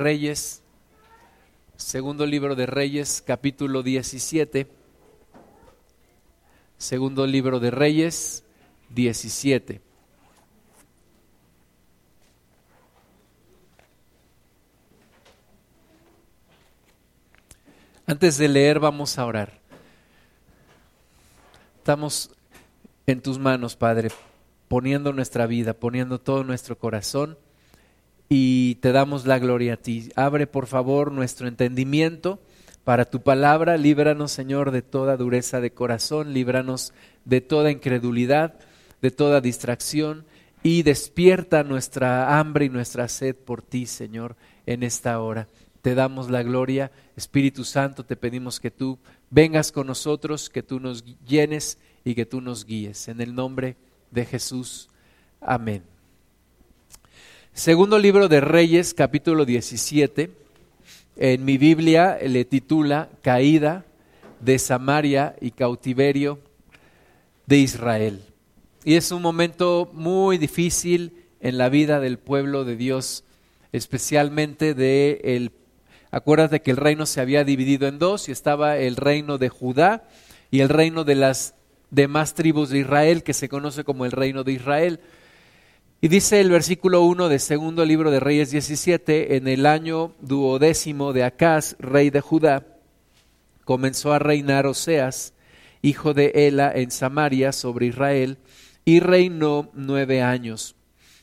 Reyes, segundo libro de Reyes, capítulo 17. Segundo libro de Reyes, 17. Antes de leer vamos a orar. Estamos en tus manos, Padre, poniendo nuestra vida, poniendo todo nuestro corazón y te damos la gloria a ti. Abre por favor nuestro entendimiento para tu palabra, líbranos Señor de toda dureza de corazón, líbranos de toda incredulidad, de toda distracción y despierta nuestra hambre y nuestra sed por ti Señor en esta hora. Te damos la gloria, Espíritu Santo, te pedimos que tú vengas con nosotros, que tú nos llenes y que tú nos guíes. En el nombre de Jesús. Amén. Segundo libro de Reyes, capítulo 17. En mi Biblia le titula Caída de Samaria y cautiverio de Israel. Y es un momento muy difícil en la vida del pueblo de Dios, especialmente de el acuérdate que el reino se había dividido en dos y estaba el reino de Judá y el reino de las demás tribus de Israel que se conoce como el reino de Israel. Y dice el versículo 1 del segundo libro de Reyes 17, en el año duodécimo de Acaz, rey de Judá, comenzó a reinar Oseas, hijo de Ela, en Samaria sobre Israel, y reinó nueve años.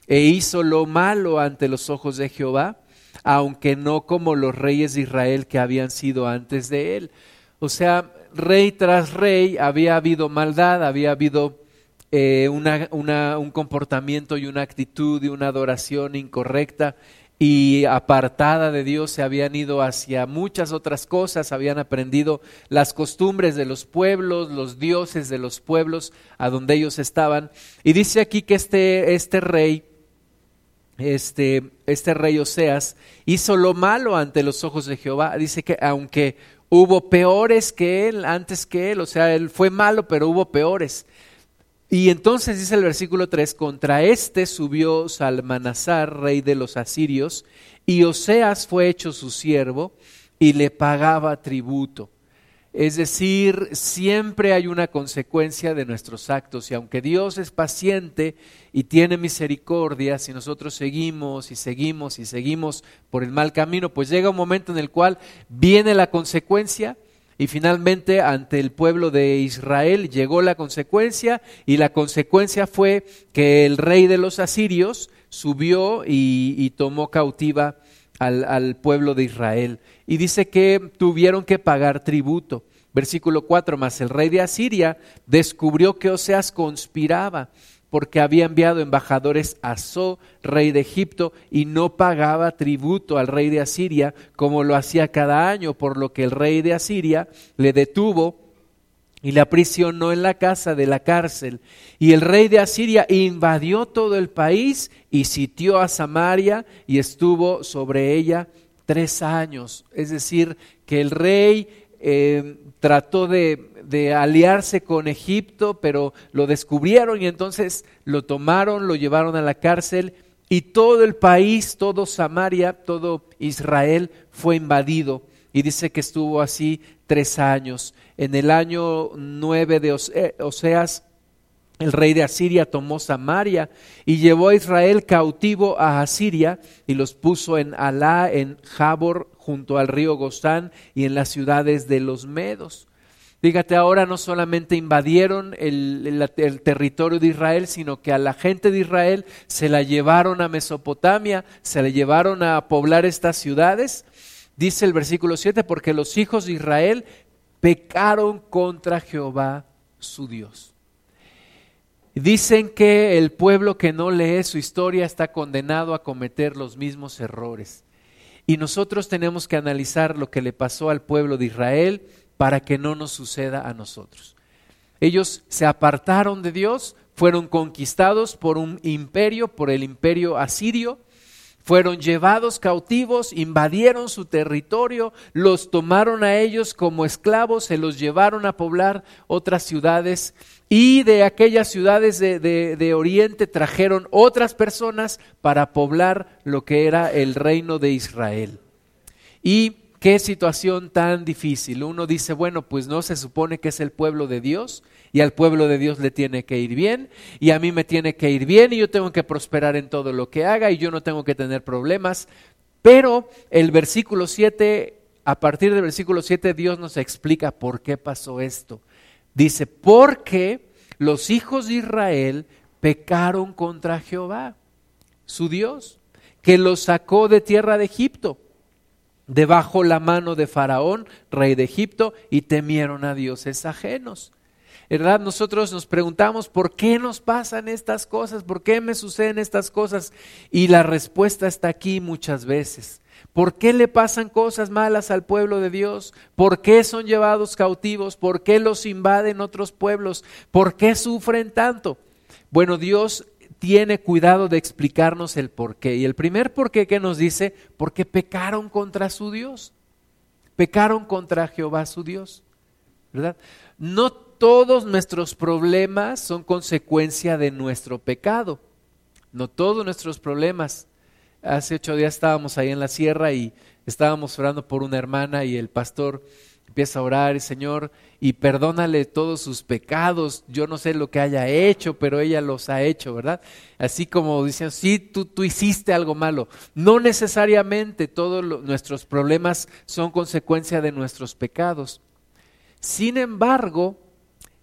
E hizo lo malo ante los ojos de Jehová, aunque no como los reyes de Israel que habían sido antes de él. O sea, rey tras rey había habido maldad, había habido eh, un comportamiento y una actitud y una adoración incorrecta y apartada de Dios, se habían ido hacia muchas otras cosas, habían aprendido las costumbres de los pueblos, los dioses de los pueblos a donde ellos estaban. Y dice aquí que este, este rey, este, este rey Oseas, hizo lo malo ante los ojos de Jehová. Dice que aunque hubo peores que él, antes que él, o sea, él fue malo, pero hubo peores. Y entonces dice el versículo 3, contra este subió Salmanasar, rey de los asirios, y Oseas fue hecho su siervo y le pagaba tributo. Es decir, siempre hay una consecuencia de nuestros actos y aunque Dios es paciente y tiene misericordia, si nosotros seguimos y seguimos y seguimos por el mal camino, pues llega un momento en el cual viene la consecuencia y finalmente ante el pueblo de Israel llegó la consecuencia y la consecuencia fue que el rey de los asirios subió y, tomó cautiva al, pueblo de Israel. Y dice que tuvieron que pagar tributo. Versículo 4, más el rey de Asiria descubrió que Oseas conspiraba porque había enviado embajadores a So, rey de Egipto, y no pagaba tributo al rey de Asiria como lo hacía cada año, por lo que el rey de Asiria le detuvo y le aprisionó en la casa de la cárcel. Y el rey de Asiria invadió todo el país y sitió a Samaria y estuvo sobre ella tres años. Es decir, que el rey eh, trató de, de, aliarse con Egipto, pero lo descubrieron y entonces lo tomaron, lo llevaron a la cárcel y todo el país, todo Samaria, todo Israel fue invadido. Y dice que estuvo así tres años. En el año nueve de Oseas, el rey de Asiria tomó Samaria y llevó a Israel cautivo a Asiria y los puso en Alá, en Jabor, junto al río Gozán y en las ciudades de los Medos. Fíjate, ahora no solamente invadieron el, el, territorio de Israel, sino que a la gente de Israel se la llevaron a Mesopotamia, se la llevaron a poblar estas ciudades. Dice el versículo 7, porque los hijos de Israel pecaron contra Jehová su Dios. Dicen que el pueblo que no lee su historia está condenado a cometer los mismos errores. Y nosotros tenemos que analizar lo que le pasó al pueblo de Israel para que no nos suceda a nosotros. Ellos se apartaron de Dios, fueron conquistados por un imperio, por el imperio asirio, fueron llevados cautivos, invadieron su territorio, los tomaron a ellos como esclavos, se los llevaron a poblar otras ciudades y de aquellas ciudades de, Oriente trajeron otras personas para poblar lo que era el reino de Israel. Y qué situación tan difícil. Uno dice, bueno, pues no se supone que es el pueblo de Dios y al pueblo de Dios le tiene que ir bien y a mí me tiene que ir bien y yo tengo que prosperar en todo lo que haga y yo no tengo que tener problemas. Pero el versículo 7, a partir del versículo 7, Dios nos explica por qué pasó esto. Dice, porque los hijos de Israel pecaron contra Jehová, su Dios, que los sacó de tierra de Egipto debajo la mano de Faraón, rey de Egipto, y temieron a dioses ajenos. ¿Verdad? Nosotros nos preguntamos, ¿por qué nos pasan estas cosas? ¿Por qué me suceden estas cosas? Y la respuesta está aquí muchas veces. ¿Por qué le pasan cosas malas al pueblo de Dios? ¿Por qué son llevados cautivos? ¿Por qué los invaden otros pueblos? ¿Por qué sufren tanto? Bueno, Dios tiene cuidado de explicarnos el por qué. Y el primer por qué que nos dice, porque pecaron contra su Dios. Pecaron contra Jehová su Dios. ¿Verdad? No todos nuestros problemas son consecuencia de nuestro pecado. No todos nuestros problemas. Hace ocho días estábamos ahí en la sierra y estábamos orando por una hermana y el pastor empieza a orar, Señor, y perdónale todos sus pecados. Yo no sé lo que haya hecho, pero ella los ha hecho, ¿verdad? Así como dicen, sí, tú, tú hiciste algo malo. No necesariamente todos nuestros problemas son consecuencia de nuestros pecados. Sin embargo,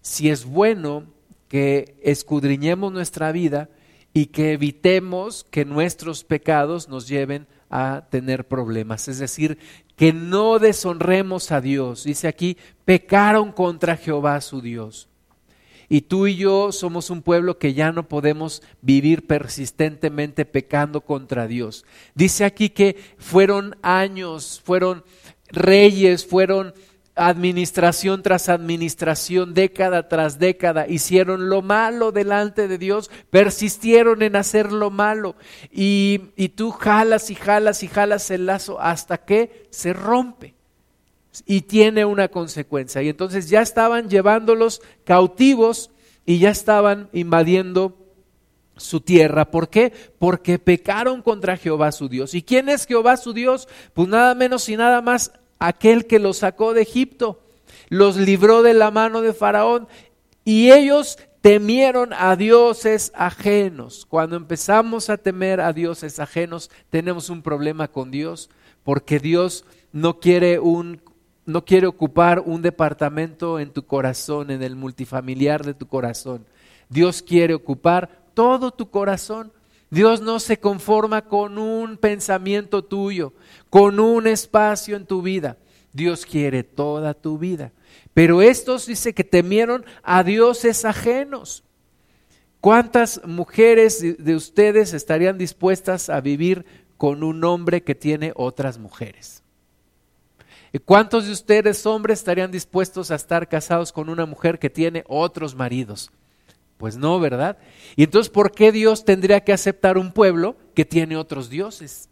si es bueno que escudriñemos nuestra vida y que evitemos que nuestros pecados nos lleven a tener problemas. Es decir, que no deshonremos a Dios. Dice aquí, pecaron contra Jehová su Dios. Y tú y yo somos un pueblo que ya no podemos vivir persistentemente pecando contra Dios. Dice aquí que fueron años, fueron reyes, fueron administración tras administración, década tras década, hicieron lo malo delante de Dios, persistieron en hacer lo malo. Y, y, tú jalas y jalas y jalas el lazo hasta que se rompe. Y tiene una consecuencia. Y entonces ya estaban llevándolos cautivos y ya estaban invadiendo su tierra. ¿Por qué? Porque pecaron contra Jehová su Dios. ¿Y quién es Jehová su Dios? Pues nada menos y nada más aquel que los sacó de Egipto, los libró de la mano de Faraón y ellos temieron a dioses ajenos. Cuando empezamos a temer a dioses ajenos, tenemos un problema con Dios, porque Dios no quiere un no quiere ocupar un departamento en tu corazón, en el multifamiliar de tu corazón. Dios quiere ocupar todo tu corazón. Dios no se conforma con un pensamiento tuyo, con un espacio en tu vida. Dios quiere toda tu vida. Pero estos dice que temieron a dioses ajenos. ¿Cuántas mujeres de ustedes estarían dispuestas a vivir con un hombre que tiene otras mujeres? ¿Y cuántos de ustedes hombres estarían dispuestos a estar casados con una mujer que tiene otros maridos? Pues no, ¿verdad? Y entonces, ¿por qué Dios tendría que aceptar un pueblo que tiene otros dioses?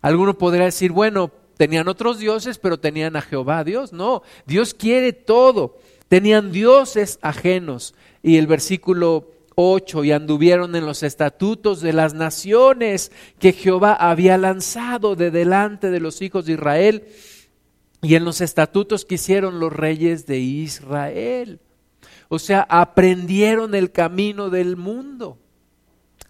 Alguno podría decir, bueno, tenían otros dioses, pero tenían a Jehová Dios. No, Dios quiere todo. Tenían dioses ajenos. Y el versículo 8, y anduvieron en los estatutos de las naciones que Jehová había lanzado de delante de los hijos de Israel, y en los estatutos que hicieron los reyes de Israel. O sea, aprendieron el camino del mundo.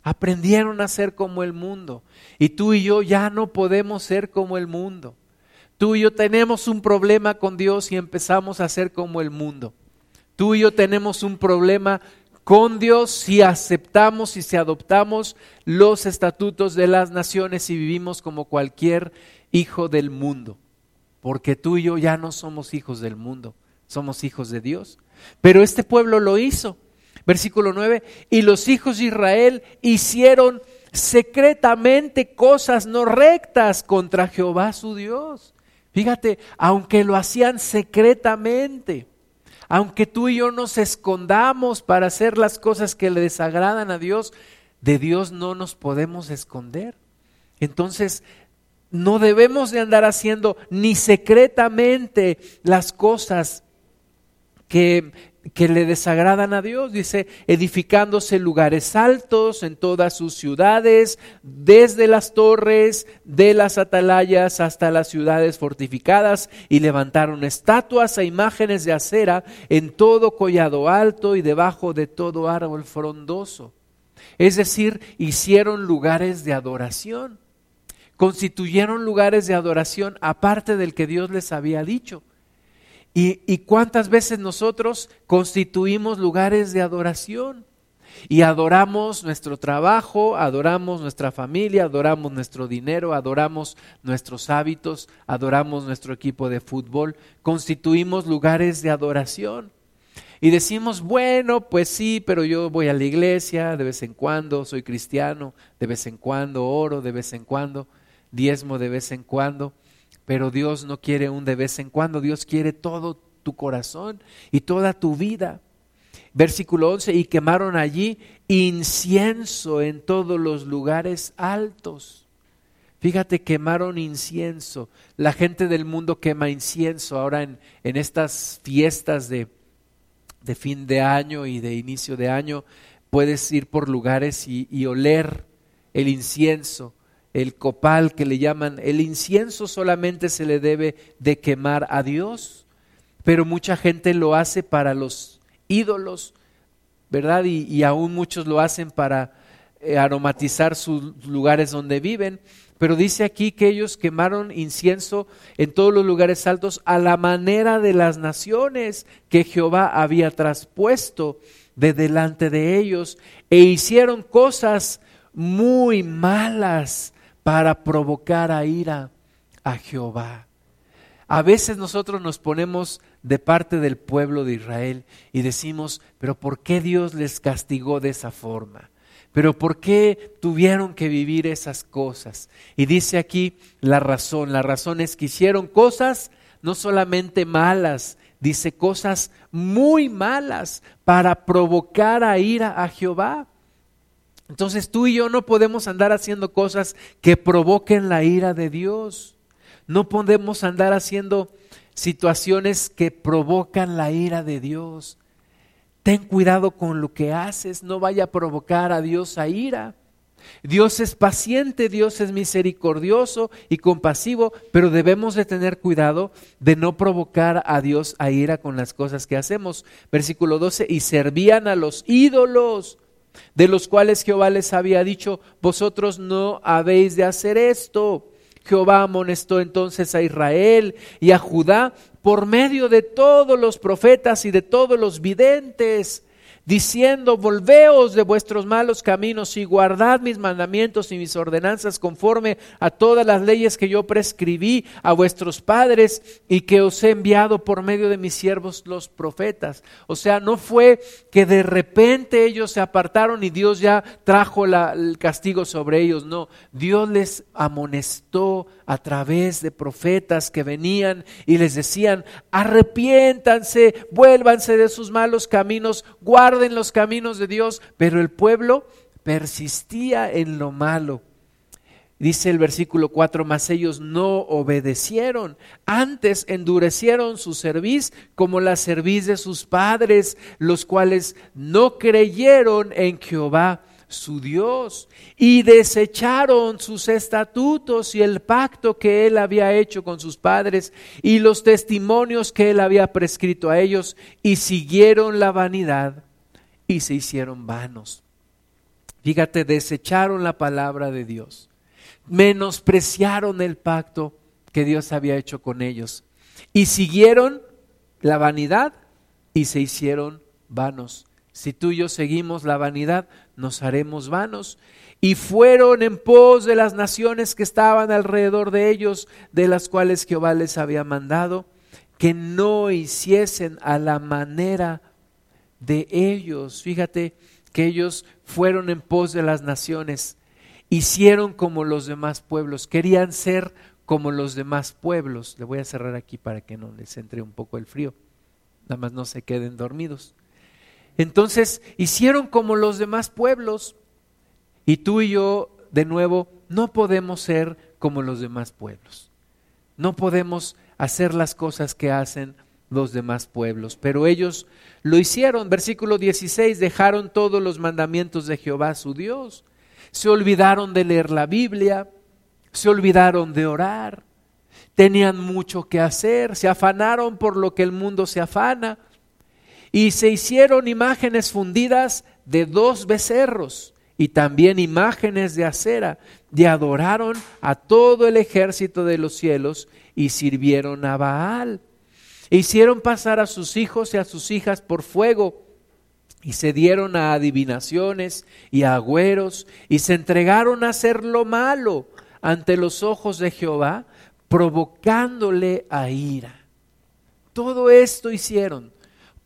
Aprendieron a ser como el mundo. Y tú y yo ya no podemos ser como el mundo. Tú y yo tenemos un problema con Dios y empezamos a ser como el mundo. Tú y yo tenemos un problema con Dios si aceptamos y si adoptamos los estatutos de las naciones y vivimos como cualquier hijo del mundo. Porque tú y yo ya no somos hijos del mundo, somos hijos de Dios. Pero este pueblo lo hizo. Versículo 9, y los hijos de Israel hicieron secretamente cosas no rectas contra Jehová su Dios. Fíjate, aunque lo hacían secretamente, aunque tú y yo nos escondamos para hacer las cosas que le desagradan a Dios, de Dios no nos podemos esconder. Entonces, no debemos de andar haciendo ni secretamente las cosas que, que le desagradan a Dios. Dice, edificándose lugares altos en todas sus ciudades, desde las torres de las atalayas hasta las ciudades fortificadas, y levantaron estatuas e imágenes de acera en todo collado alto y debajo de todo árbol frondoso. Es decir, hicieron lugares de adoración. Constituyeron lugares de adoración aparte del que Dios les había dicho. ¿Y, cuántas veces nosotros constituimos lugares de adoración? Y adoramos nuestro trabajo, adoramos nuestra familia, adoramos nuestro dinero, adoramos nuestros hábitos, adoramos nuestro equipo de fútbol, constituimos lugares de adoración. Y decimos, bueno, pues sí, pero yo voy a la iglesia de vez en cuando, soy cristiano, de vez en cuando oro, de vez en cuando, diezmo de vez en cuando pero Dios no quiere un de vez en cuando, Dios quiere todo tu corazón y toda tu vida. Versículo 11, y quemaron allí incienso en todos los lugares altos. Fíjate, quemaron incienso. La gente del mundo quema incienso ahora en, en estas fiestas de, de, fin de año y de inicio de año. Puedes ir por lugares y, y oler el incienso el copal que le llaman, el incienso solamente se le debe de quemar a Dios, pero mucha gente lo hace para los ídolos, ¿verdad? Y, aún muchos lo hacen para eh, aromatizar sus lugares donde viven. Pero dice aquí que ellos quemaron incienso en todos los lugares altos a la manera de las naciones que Jehová había traspuesto de delante de ellos e hicieron cosas muy malas para provocar a ira a Jehová. A veces nosotros nos ponemos de parte del pueblo de Israel y decimos, pero ¿por qué Dios les castigó de esa forma? Pero ¿por qué tuvieron que vivir esas cosas? Y dice aquí la razón, la razón es que hicieron cosas no solamente malas, dice cosas muy malas para provocar a ira a Jehová. Entonces tú y yo no podemos andar haciendo cosas que provoquen la ira de Dios. No podemos andar haciendo situaciones que provocan la ira de Dios. Ten cuidado con lo que haces, no vaya a provocar a Dios a ira. Dios es paciente, Dios es misericordioso y compasivo, pero debemos de tener cuidado de no provocar a Dios a ira con las cosas que hacemos. Versículo 12, y servían a los ídolos de los cuales Jehová les había dicho, vosotros no habéis de hacer esto. Jehová amonestó entonces a Israel y a Judá por medio de todos los profetas y de todos los videntes diciendo, volveos de vuestros malos caminos y guardad mis mandamientos y mis ordenanzas conforme a todas las leyes que yo prescribí a vuestros padres y que os he enviado por medio de mis siervos los profetas. O sea, no fue que de repente ellos se apartaron y Dios ya trajo el castigo sobre ellos, no, Dios les amonestó a través de profetas que venían y les decían, arrepiéntanse, vuélvanse de sus malos caminos, guarden los caminos de Dios, pero el pueblo persistía en lo malo. Dice el versículo 4, mas ellos no obedecieron, antes endurecieron su cerviz como la cerviz de sus padres, los cuales no creyeron en Jehová su Dios, y desecharon sus estatutos y el pacto que él había hecho con sus padres y los testimonios que él había prescrito a ellos, y siguieron la vanidad y se hicieron vanos. Fíjate, desecharon la palabra de Dios, menospreciaron el pacto que Dios había hecho con ellos, y siguieron la vanidad y se hicieron vanos. Si tú y yo seguimos la vanidad, nos haremos vanos. Y fueron en pos de las naciones que estaban alrededor de ellos, de las cuales Jehová les había mandado, que no hiciesen a la manera de ellos. Fíjate que ellos fueron en pos de las naciones, hicieron como los demás pueblos, querían ser como los demás pueblos. Le voy a cerrar aquí para que no les entre un poco el frío, nada más no se queden dormidos. Entonces hicieron como los demás pueblos y tú y yo, de nuevo, no podemos ser como los demás pueblos. No podemos hacer las cosas que hacen los demás pueblos. Pero ellos lo hicieron. Versículo 16, dejaron todos los mandamientos de Jehová su Dios. Se olvidaron de leer la Biblia, se olvidaron de orar, tenían mucho que hacer, se afanaron por lo que el mundo se afana y se hicieron imágenes fundidas de dos becerros y también imágenes de acera y adoraron a todo el ejército de los cielos y sirvieron a Baal. E hicieron pasar a sus hijos y a sus hijas por fuego y se dieron a adivinaciones y a agüeros y se entregaron a hacer lo malo ante los ojos de Jehová, provocándole a ira. Todo esto hicieron.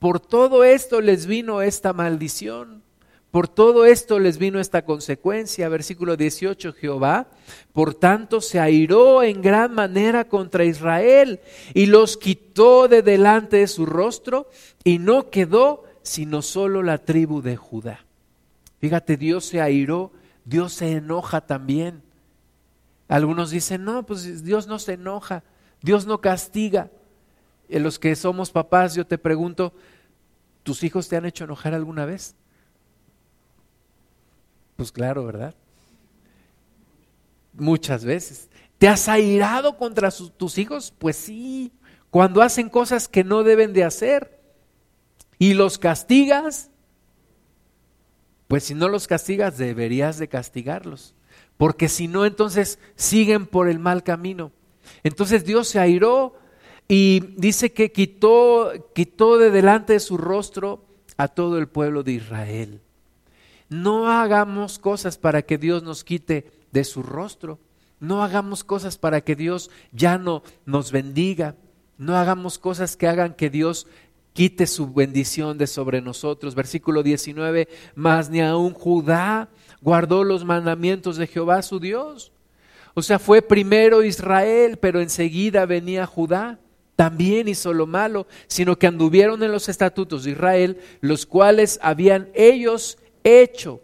Por todo esto les vino esta maldición. Por todo esto les vino esta consecuencia. Versículo 18, Jehová, por tanto, se airó en gran manera contra Israel y los quitó de delante de su rostro y no quedó sino solo la tribu de Judá. Fíjate, Dios se airó, Dios se enoja también. Algunos dicen, no, pues Dios no se enoja, Dios no castiga. En los que somos papás, yo te pregunto, ¿tus hijos te han hecho enojar alguna vez? Pues claro, ¿verdad? Muchas veces. ¿Te has airado contra tus hijos? Pues sí, cuando hacen cosas que no deben de hacer. ¿Y los castigas? Pues si no los castigas, deberías de castigarlos. Porque si no, entonces siguen por el mal camino. Entonces Dios se airó y dice que quitó, quitó de delante de su rostro a todo el pueblo de Israel. No hagamos cosas para que Dios nos quite de su rostro. No hagamos cosas para que Dios ya no nos bendiga. No hagamos cosas que hagan que Dios quite su bendición de sobre nosotros. Versículo 19, mas ni aun Judá guardó los mandamientos de Jehová su Dios. O sea, fue primero Israel, pero enseguida venía Judá. También hizo lo malo, sino que anduvieron en los estatutos de Israel, los cuales habían ellos hecho.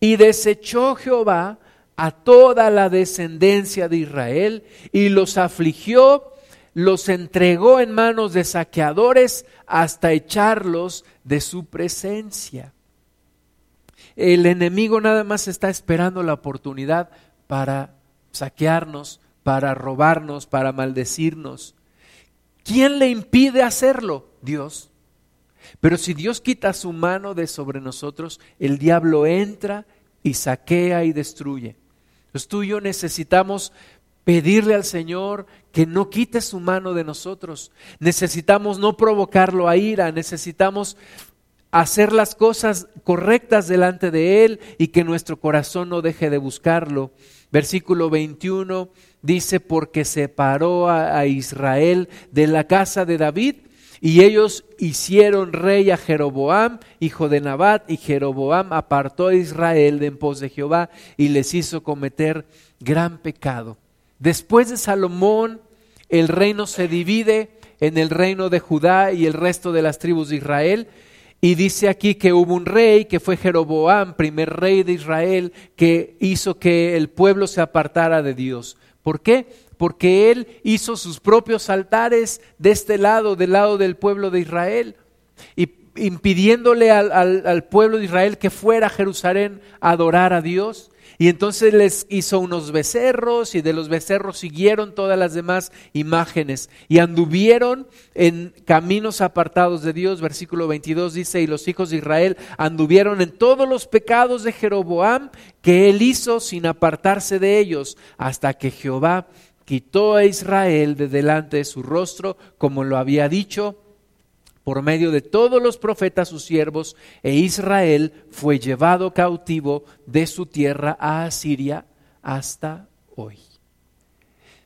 Y desechó Jehová a toda la descendencia de Israel y los afligió, los entregó en manos de saqueadores hasta echarlos de su presencia. El enemigo nada más está esperando la oportunidad para saquearnos, para robarnos, para maldecirnos. ¿Quién le impide hacerlo? Dios. Pero si Dios quita su mano de sobre nosotros, el diablo entra y saquea y destruye. Entonces tú y yo necesitamos pedirle al Señor que no quite su mano de nosotros. Necesitamos no provocarlo a ira, necesitamos hacer las cosas correctas delante de Él y que nuestro corazón no deje de buscarlo. Versículo 21 dice, porque separó a, Israel de la casa de David y ellos hicieron rey a Jeroboam, hijo de Nabat, y Jeroboam apartó a Israel de en pos de Jehová y les hizo cometer gran pecado. Después de Salomón, el reino se divide en el reino de Judá y el resto de las tribus de Israel. Y dice aquí que hubo un rey, que fue Jeroboam, primer rey de Israel, que hizo que el pueblo se apartara de Dios. ¿Por qué? porque él hizo sus propios altares de este lado, del lado del pueblo de Israel, y impidiéndole al, pueblo de Israel que fuera a Jerusalén a adorar a Dios. Y entonces les hizo unos becerros y de los becerros siguieron todas las demás imágenes y anduvieron en caminos apartados de Dios. Versículo 22 dice, y los hijos de Israel anduvieron en todos los pecados de Jeroboam que él hizo sin apartarse de ellos, hasta que Jehová quitó a Israel de delante de su rostro, como lo había dicho por medio de todos los profetas sus siervos, e Israel fue llevado cautivo de su tierra a Asiria hasta hoy.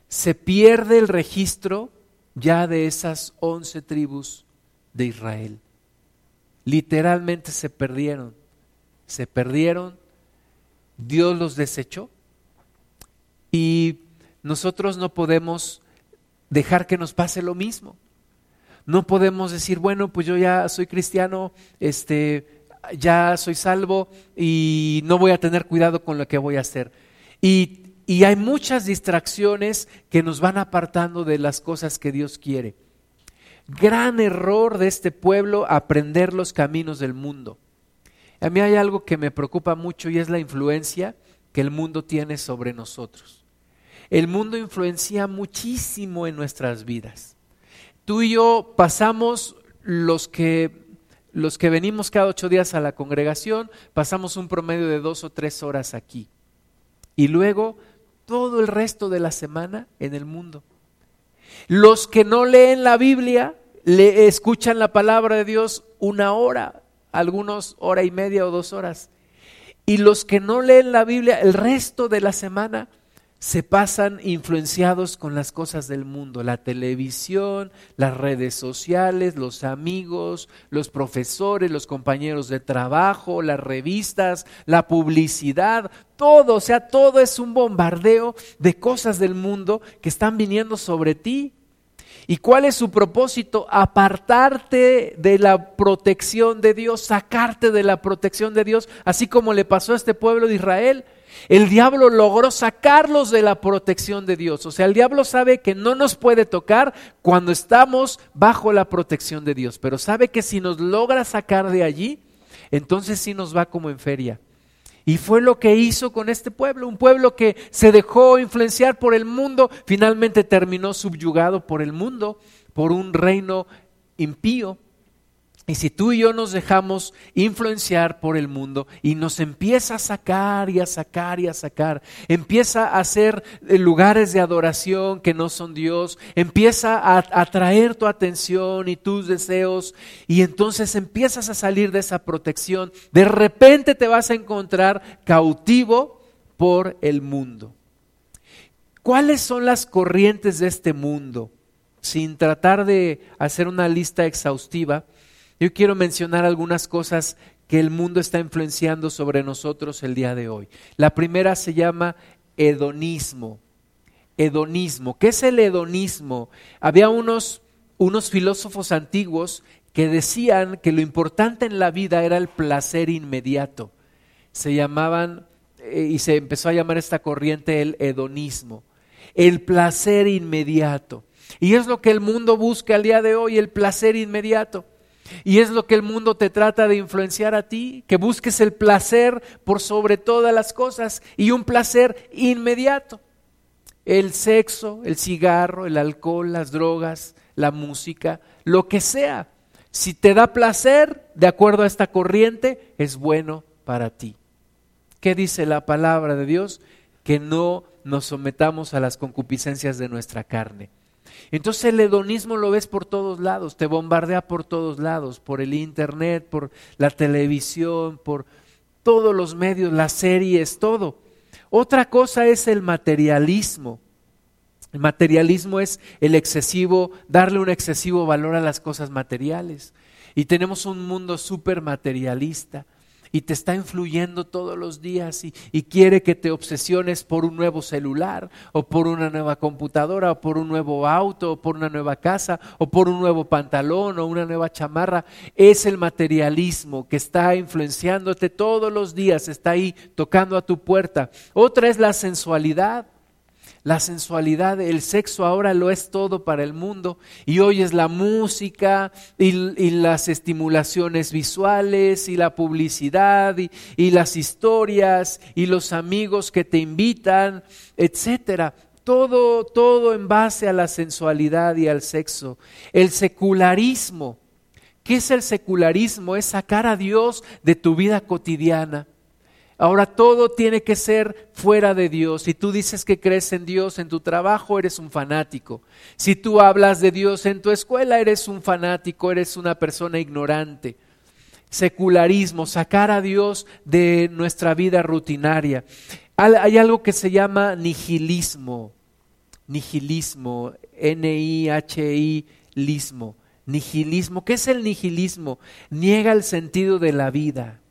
Se pierde el registro ya de esas once tribus de Israel. Literalmente se perdieron, se perdieron, Dios los desechó y nosotros no podemos dejar que nos pase lo mismo. No podemos decir, bueno, pues yo ya soy cristiano, este, ya soy salvo y no voy a tener cuidado con lo que voy a hacer. Y, y hay muchas distracciones que nos van apartando de las cosas que Dios quiere. Gran error de este pueblo aprender los caminos del mundo. A mí hay algo que me preocupa mucho y es la influencia que el mundo tiene sobre nosotros. El mundo influencia muchísimo en nuestras vidas. Tú y yo pasamos los que los que venimos cada ocho días a la congregación, pasamos un promedio de dos o tres horas aquí. Y luego todo el resto de la semana en el mundo. Los que no leen la Biblia, le escuchan la palabra de Dios una hora, algunos hora y media o dos horas. Y los que no leen la Biblia el resto de la semana se pasan influenciados con las cosas del mundo, la televisión, las redes sociales, los amigos, los profesores, los compañeros de trabajo, las revistas, la publicidad, todo, o sea, todo es un bombardeo de cosas del mundo que están viniendo sobre ti. ¿Y cuál es su propósito? Apartarte de la protección de Dios, sacarte de la protección de Dios, así como le pasó a este pueblo de Israel. El diablo logró sacarlos de la protección de Dios. O sea, el diablo sabe que no nos puede tocar cuando estamos bajo la protección de Dios, pero sabe que si nos logra sacar de allí, entonces sí nos va como en feria. Y fue lo que hizo con este pueblo, un pueblo que se dejó influenciar por el mundo, finalmente terminó subyugado por el mundo, por un reino impío. Y si tú y yo nos dejamos influenciar por el mundo y nos empieza a sacar y a sacar y a sacar, empieza a hacer eh, lugares de adoración que no son Dios, empieza a atraer tu atención y tus deseos y entonces empiezas a salir de esa protección, de repente te vas a encontrar cautivo por el mundo. ¿Cuáles son las corrientes de este mundo? Sin tratar de hacer una lista exhaustiva, yo quiero mencionar algunas cosas que el mundo está influenciando sobre nosotros el día de hoy. La primera se llama hedonismo. Hedonismo. ¿Qué es el hedonismo? Había unos, unos filósofos antiguos que decían que lo importante en la vida era el placer inmediato. Se llamaban, eh, y se empezó a llamar esta corriente el hedonismo. El placer inmediato. Y es lo que el mundo busca al día de hoy, el placer inmediato. Y es lo que el mundo te trata de influenciar a ti, que busques el placer por sobre todas las cosas y un placer inmediato. El sexo, el cigarro, el alcohol, las drogas, la música, lo que sea. Si te da placer, de acuerdo a esta corriente, es bueno para ti. ¿Qué dice la palabra de Dios? Que no nos sometamos a las concupiscencias de nuestra carne. Entonces el hedonismo lo ves por todos lados, te bombardea por todos lados, por el internet, por la televisión, por todos los medios, las series, todo. Otra cosa es el materialismo. El materialismo es el excesivo, darle un excesivo valor a las cosas materiales. Y tenemos un mundo súper materialista y te está influyendo todos los días y, quiere que te obsesiones por un nuevo celular o por una nueva computadora o por un nuevo auto o por una nueva casa o por un nuevo pantalón o una nueva chamarra. Es el materialismo que está influenciándote todos los días, está ahí tocando a tu puerta. Otra es la sensualidad. La sensualidad, el sexo ahora lo es todo para el mundo y hoy es la música y, las estimulaciones visuales y la publicidad y, las historias y los amigos que te invitan, etcétera. Todo, todo en base a la sensualidad y al sexo. El secularismo. ¿Qué es el secularismo? Es sacar a Dios de tu vida cotidiana Ahora todo tiene que ser fuera de Dios. Si tú dices que crees en Dios en tu trabajo, eres un fanático. Si tú hablas de Dios en tu escuela, eres un fanático, eres una persona ignorante. Secularismo, sacar a Dios de nuestra vida rutinaria. Hay algo que se llama nihilismo. Nihilismo, N-I-H-I-lismo. Nihilismo. ¿Qué es el nihilismo? Niega el sentido de la vida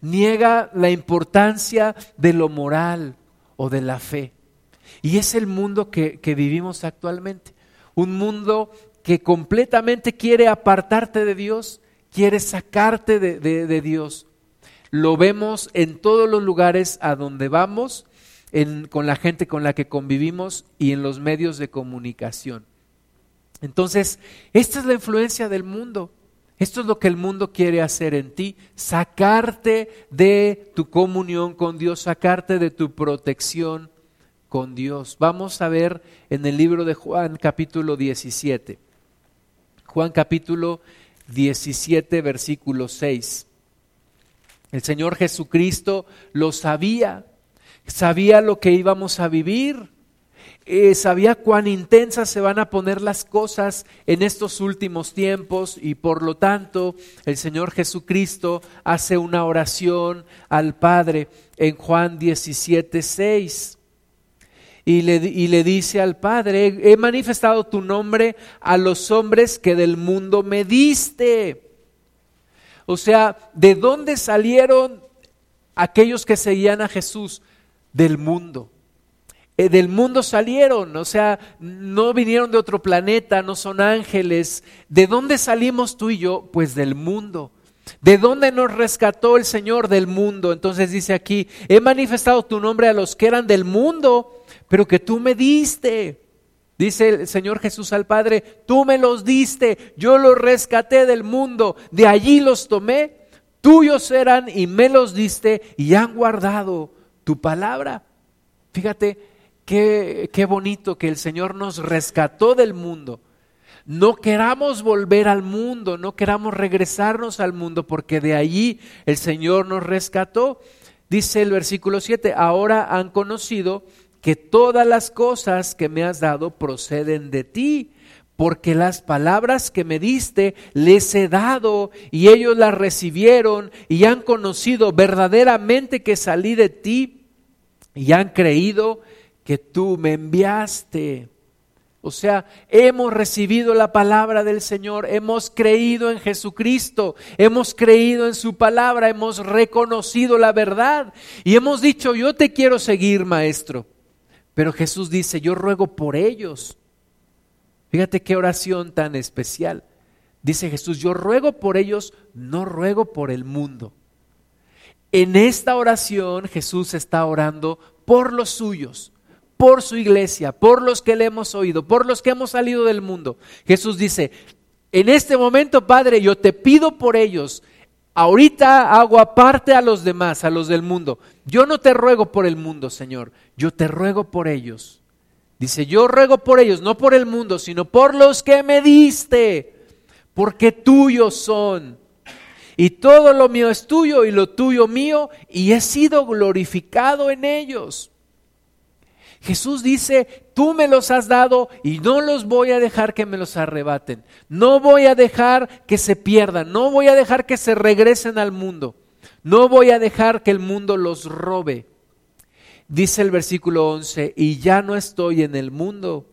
niega la importancia de lo moral o de la fe. Y es el mundo que, vivimos actualmente. Un mundo que completamente quiere apartarte de Dios, quiere sacarte de, Dios. Lo vemos en todos los lugares a donde vamos, con la gente con la que convivimos y en los medios de comunicación. Entonces, esta es la influencia del mundo. Esto es lo que el mundo quiere hacer en ti, sacarte de tu comunión con Dios, sacarte de tu protección con Dios. Vamos a ver en el libro de Juan capítulo 17. Juan capítulo 17 versículo 6. El Señor Jesucristo lo sabía, sabía lo que íbamos a vivir, eh, sabía cuán intensas se van a poner las cosas en estos últimos tiempos y por lo tanto el Señor Jesucristo hace una oración al Padre en Juan 17, 6. Y le, y le, dice al Padre, he manifestado tu nombre a los hombres que del mundo me diste. O sea, ¿de dónde salieron aquellos que seguían a Jesús? Del mundo. Eh, del mundo salieron, o sea, no vinieron de otro planeta, no son ángeles. ¿De dónde salimos tú y yo? Pues del mundo. ¿De dónde nos rescató el Señor del mundo? Entonces dice aquí, he manifestado tu nombre a los que eran del mundo, pero que tú me diste. Dice el Señor Jesús al Padre, tú me los diste, yo los rescaté del mundo, de allí los tomé, tuyos eran y me los diste y han guardado tu palabra. Fíjate qué, qué bonito que el Señor nos rescató del mundo. No queramos volver al mundo, no queramos regresarnos al mundo, porque de allí el Señor nos rescató. Dice el versículo 7, ahora han conocido que todas las cosas que me has dado proceden de ti, porque las palabras que me diste les he dado y ellos las recibieron y han conocido verdaderamente que salí de ti y han creído que tú me enviaste. O sea, hemos recibido la palabra del Señor, hemos creído en Jesucristo, hemos creído en su palabra, hemos reconocido la verdad y hemos dicho, yo te quiero seguir, maestro. Pero Jesús dice, yo ruego por ellos. Fíjate qué oración tan especial. Dice Jesús, yo ruego por ellos, no ruego por el mundo. En esta oración Jesús está orando por los suyos, por su iglesia, por los que le hemos oído, por los que hemos salido del mundo. Jesús dice, en este momento, Padre, yo te pido por ellos. Ahorita hago aparte a los demás, a los del mundo. Yo no te ruego por el mundo, Señor yo te ruego por ellos. Dice, yo ruego por ellos, no por el mundo, sino por los que me diste, porque tuyos son. Y todo lo mío es tuyo y lo tuyo mío, y he sido glorificado en ellos. Jesús dice, tú me los has dado y no los voy a dejar que me los arrebaten. No voy a dejar que se pierdan, no voy a dejar que se regresen al mundo. No voy a dejar que el mundo los robe. Dice el versículo 11, y ya no estoy en el mundo,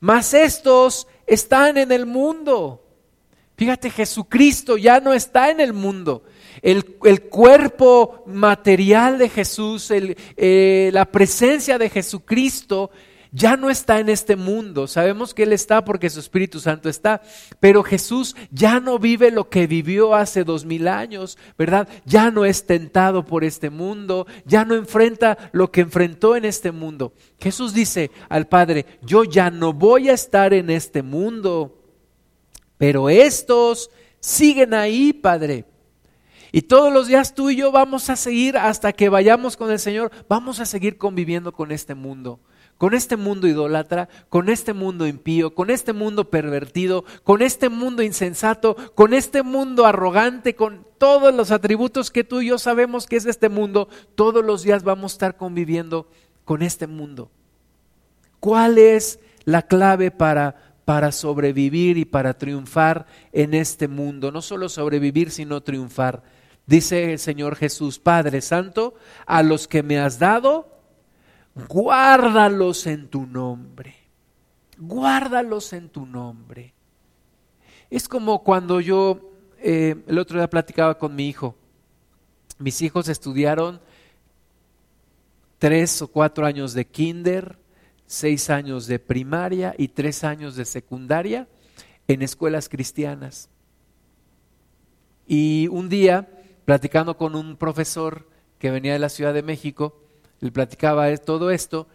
mas estos están en el mundo. Fíjate, Jesucristo ya no está en el mundo. El, el cuerpo material de Jesús, eh, la presencia de Jesucristo ya no está en este mundo. Sabemos que Él está porque su Espíritu Santo está, pero Jesús ya no vive lo que vivió hace dos mil años, ¿verdad? Ya no es tentado por este mundo, ya no enfrenta lo que enfrentó en este mundo. Jesús dice al Padre, yo ya no voy a estar en este mundo, pero estos siguen ahí, Padre. Y todos los días tú y yo vamos a seguir hasta que vayamos con el Señor, vamos a seguir conviviendo con este mundo con este mundo idólatra, con este mundo impío, con este mundo pervertido, con este mundo insensato, con este mundo arrogante, con todos los atributos que tú y yo sabemos que es este mundo, todos los días vamos a estar conviviendo con este mundo. ¿Cuál es la clave para, para sobrevivir y para triunfar en este mundo? No solo sobrevivir, sino triunfar. Dice el Señor Jesús, Padre Santo, a los que me has dado, guárdalos en tu nombre, guárdalos en tu nombre. Es como cuando yo eh, el otro día platicaba con mi hijo. Mis hijos estudiaron tres o cuatro años de kinder, seis años de primaria y tres años de secundaria en escuelas cristianas. Y un día, platicando con un profesor que venía de la Ciudad de México, le platicaba todo esto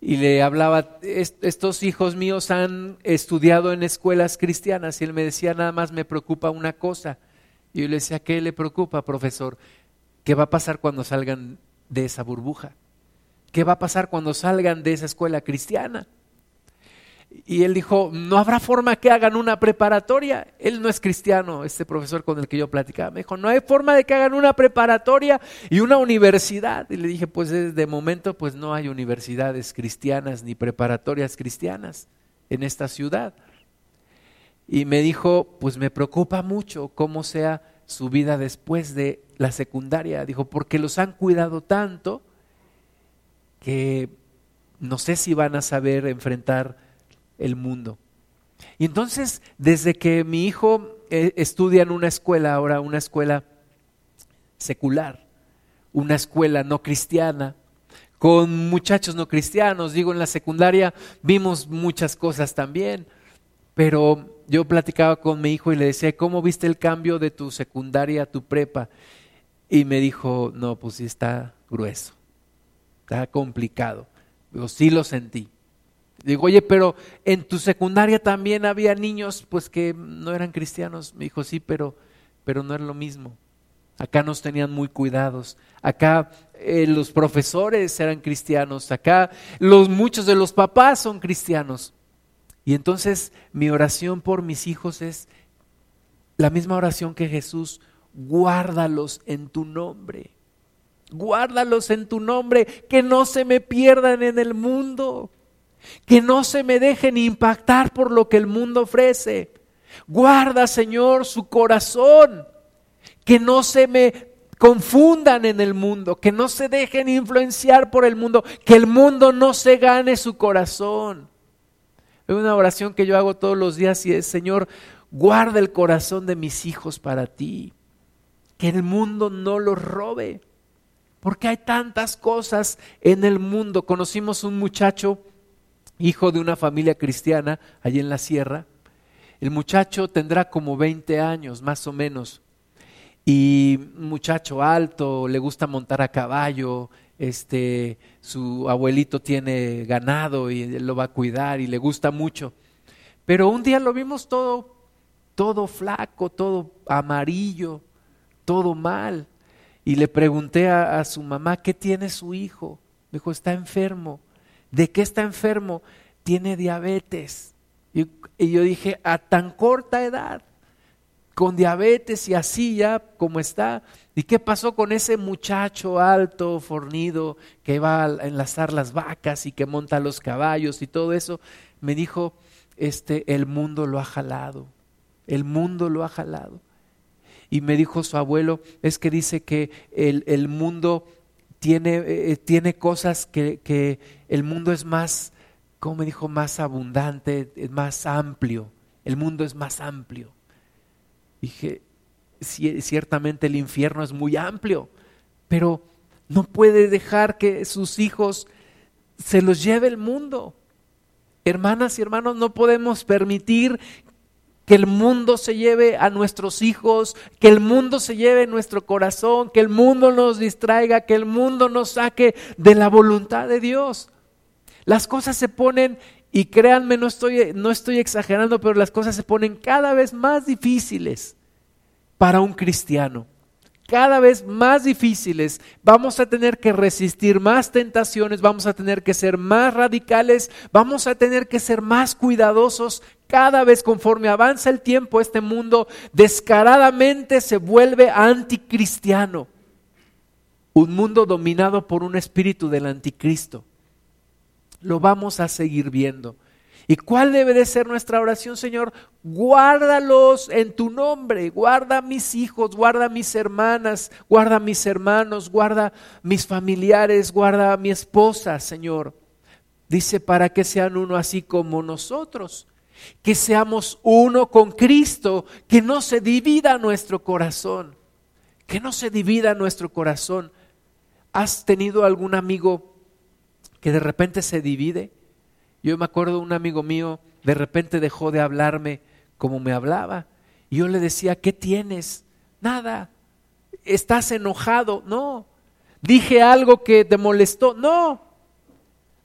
y le hablaba, estos hijos míos han estudiado en escuelas cristianas y él me decía, nada más me preocupa una cosa. Y yo le decía, ¿qué le preocupa, profesor? ¿Qué va a pasar cuando salgan de esa burbuja? ¿Qué va a pasar cuando salgan de esa escuela cristiana? Y él dijo, no habrá forma que hagan una preparatoria. Él no es cristiano, este profesor con el que yo platicaba. Me dijo, no hay forma de que hagan una preparatoria y una universidad. Y le dije, pues de momento pues no hay universidades cristianas ni preparatorias cristianas en esta ciudad. Y me dijo, pues me preocupa mucho cómo sea su vida después de la secundaria. Dijo, porque los han cuidado tanto que no sé si van a saber enfrentar el mundo. Y entonces, desde que mi hijo eh, estudia en una escuela, ahora una escuela secular, una escuela no cristiana, con muchachos no cristianos, digo, en la secundaria vimos muchas cosas también, pero yo platicaba con mi hijo y le decía, ¿cómo viste el cambio de tu secundaria a tu prepa? Y me dijo, no, pues sí está grueso, está complicado. Digo, sí lo sentí. Digo, oye, pero en tu secundaria también había niños pues que no eran cristianos. Me dijo, sí, pero, pero no es lo mismo. Acá nos tenían muy cuidados. Acá eh, los profesores eran cristianos. Acá los, muchos de los papás son cristianos. Y entonces mi oración por mis hijos es la misma oración que Jesús. Guárdalos en tu nombre. Guárdalos en tu nombre. Que no se me pierdan en el mundo que no se me dejen impactar por lo que el mundo ofrece. Guarda, Señor, su corazón, que no se me confundan en el mundo, que no se dejen influenciar por el mundo, que el mundo no se gane su corazón. Es una oración que yo hago todos los días y es, Señor, guarda el corazón de mis hijos para ti, que el mundo no los robe, porque hay tantas cosas en el mundo. Conocimos un muchacho hijo de una familia cristiana allí en la sierra. El muchacho tendrá como 20 años, más o menos. Y muchacho alto, le gusta montar a caballo, este, su abuelito tiene ganado y lo va a cuidar y le gusta mucho. Pero un día lo vimos todo, todo flaco, todo amarillo, todo mal. Y le pregunté a, a su mamá, ¿qué tiene su hijo? Me dijo, está enfermo. ¿De qué está enfermo? Tiene diabetes. Y, yo dije, a tan corta edad, con diabetes y así ya como está. ¿Y qué pasó con ese muchacho alto, fornido, que va a enlazar las vacas y que monta los caballos y todo eso? Me dijo, este, el mundo lo ha jalado, el mundo lo ha jalado. Y me dijo su abuelo, es que dice que el, el mundo tiene, eh, tiene cosas que, que, el mundo es más, como me dijo, más abundante, es más amplio. El mundo es más amplio. Dije, ciertamente el infierno es muy amplio, pero no puede dejar que sus hijos se los lleve el mundo. Hermanas y hermanos, no podemos permitir que el mundo se lleve a nuestros hijos, que el mundo se lleve nuestro corazón, que el mundo nos distraiga, que el mundo nos saque de la voluntad de Dios. Las cosas se ponen, y créanme, no estoy, no estoy exagerando, pero las cosas se ponen cada vez más difíciles para un cristiano cada vez más difíciles, vamos a tener que resistir más tentaciones, vamos a tener que ser más radicales, vamos a tener que ser más cuidadosos. Cada vez conforme avanza el tiempo, este mundo descaradamente se vuelve anticristiano. Un mundo dominado por un espíritu del anticristo. Lo vamos a seguir viendo. ¿Y cuál debe de ser nuestra oración, Señor? Guárdalos en tu nombre, guarda mis hijos, guarda mis hermanas, guarda mis hermanos, guarda mis familiares, guarda a mi esposa, Señor. Dice, para que sean uno así como nosotros, que seamos uno con Cristo, que no se divida nuestro corazón, que no se divida nuestro corazón. ¿Has tenido algún amigo que de repente se divide? Yo me acuerdo un amigo mío, de repente dejó de hablarme como me hablaba. Y yo le decía, ¿qué tienes? Nada. ¿Estás enojado? No. ¿Dije algo que te molestó? No.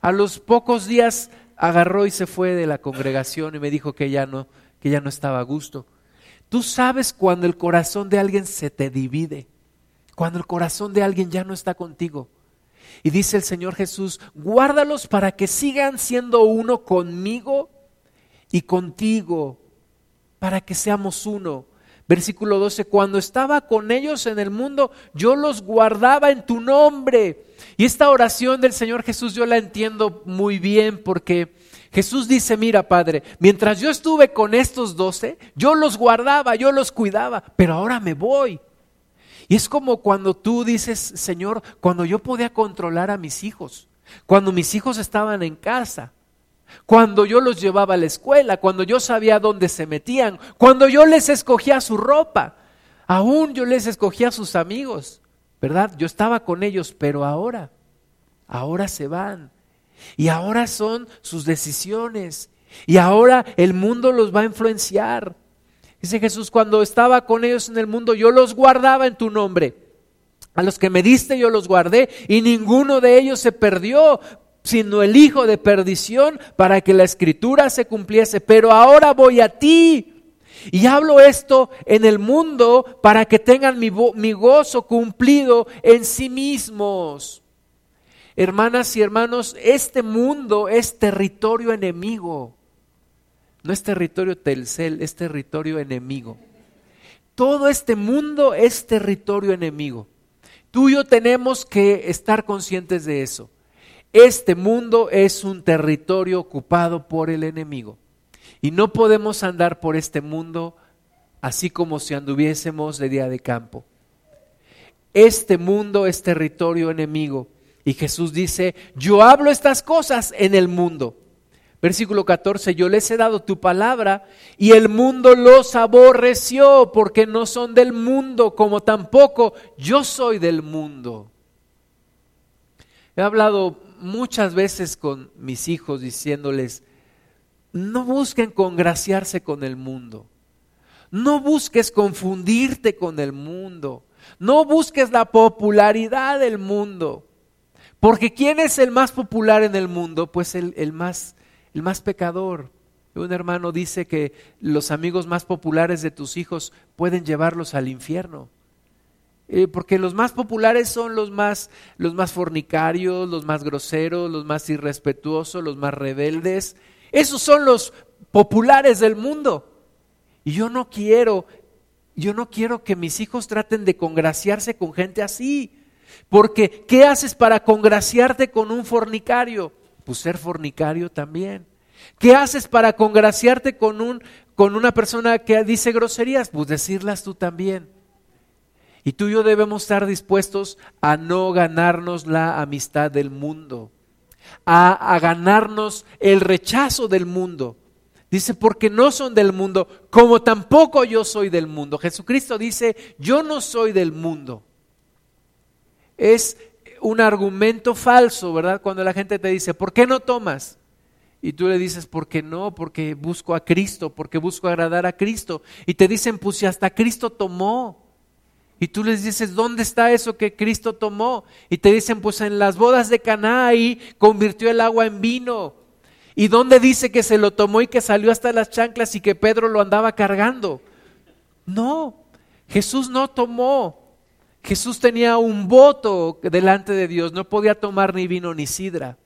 A los pocos días agarró y se fue de la congregación y me dijo que ya no, que ya no estaba a gusto. Tú sabes cuando el corazón de alguien se te divide, cuando el corazón de alguien ya no está contigo. Y dice el Señor Jesús, guárdalos para que sigan siendo uno conmigo y contigo, para que seamos uno. Versículo 12, cuando estaba con ellos en el mundo, yo los guardaba en tu nombre. Y esta oración del Señor Jesús yo la entiendo muy bien porque Jesús dice, mira Padre, mientras yo estuve con estos doce, yo los guardaba, yo los cuidaba, pero ahora me voy. Y es como cuando tú dices, Señor, cuando yo podía controlar a mis hijos, cuando mis hijos estaban en casa, cuando yo los llevaba a la escuela, cuando yo sabía dónde se metían, cuando yo les escogía su ropa, aún yo les escogía sus amigos, ¿verdad? Yo estaba con ellos, pero ahora, ahora se van. Y ahora son sus decisiones. Y ahora el mundo los va a influenciar. Dice Jesús, cuando estaba con ellos en el mundo, yo los guardaba en tu nombre. A los que me diste yo los guardé y ninguno de ellos se perdió, sino el hijo de perdición para que la escritura se cumpliese. Pero ahora voy a ti. Y hablo esto en el mundo para que tengan mi, mi gozo cumplido en sí mismos. Hermanas y hermanos, este mundo es territorio enemigo. No es territorio Telcel, es territorio enemigo. Todo este mundo es territorio enemigo. Tú y yo tenemos que estar conscientes de eso. Este mundo es un territorio ocupado por el enemigo. Y no podemos andar por este mundo así como si anduviésemos de día de campo. Este mundo es territorio enemigo. Y Jesús dice, yo hablo estas cosas en el mundo Versículo 14, yo les he dado tu palabra y el mundo los aborreció porque no son del mundo, como tampoco yo soy del mundo. He hablado muchas veces con mis hijos diciéndoles, no busquen congraciarse con el mundo, no busques confundirte con el mundo, no busques la popularidad del mundo, porque ¿quién es el más popular en el mundo? Pues el, el más el más pecador. Un hermano dice que los amigos más populares de tus hijos pueden llevarlos al infierno. Eh, porque los más populares son los más, los más fornicarios, los más groseros, los más irrespetuosos, los más rebeldes. Esos son los populares del mundo. Y yo no quiero, yo no quiero que mis hijos traten de congraciarse con gente así. Porque, ¿qué haces para congraciarte con un fornicario? Pues ser fornicario también. ¿Qué haces para congraciarte con, un, con una persona que dice groserías? Pues decirlas tú también. Y tú y yo debemos estar dispuestos a no ganarnos la amistad del mundo, a, a, ganarnos el rechazo del mundo. Dice, porque no son del mundo, como tampoco yo soy del mundo. Jesucristo dice, yo no soy del mundo. Es un argumento falso, ¿verdad? Cuando la gente te dice, ¿por qué no tomas? Y tú le dices, ¿por qué no? Porque busco a Cristo, porque busco agradar a Cristo. Y te dicen, pues si hasta Cristo tomó. Y tú les dices, ¿dónde está eso que Cristo tomó? Y te dicen, pues en las bodas de Caná ahí convirtió el agua en vino. ¿Y dónde dice que se lo tomó y que salió hasta las chanclas y que Pedro lo andaba cargando? No, Jesús no tomó. Jesús tenía un voto delante de Dios, no podía tomar ni vino ni sidra.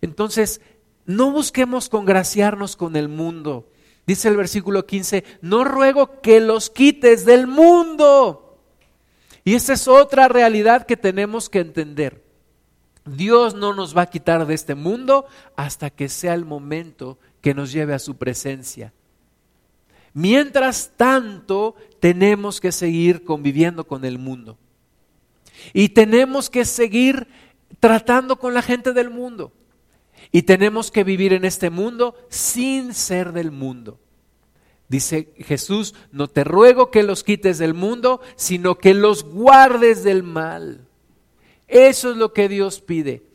Entonces, no busquemos congraciarnos con el mundo. Dice el versículo 15, no ruego que los quites del mundo. Y esa es otra realidad que tenemos que entender. Dios no nos va a quitar de este mundo hasta que sea el momento que nos lleve a su presencia. Mientras tanto, tenemos que seguir conviviendo con el mundo. Y tenemos que seguir tratando con la gente del mundo. Y tenemos que vivir en este mundo sin ser del mundo. Dice Jesús, no te ruego que los quites del mundo, sino que los guardes del mal. Eso es lo que Dios pide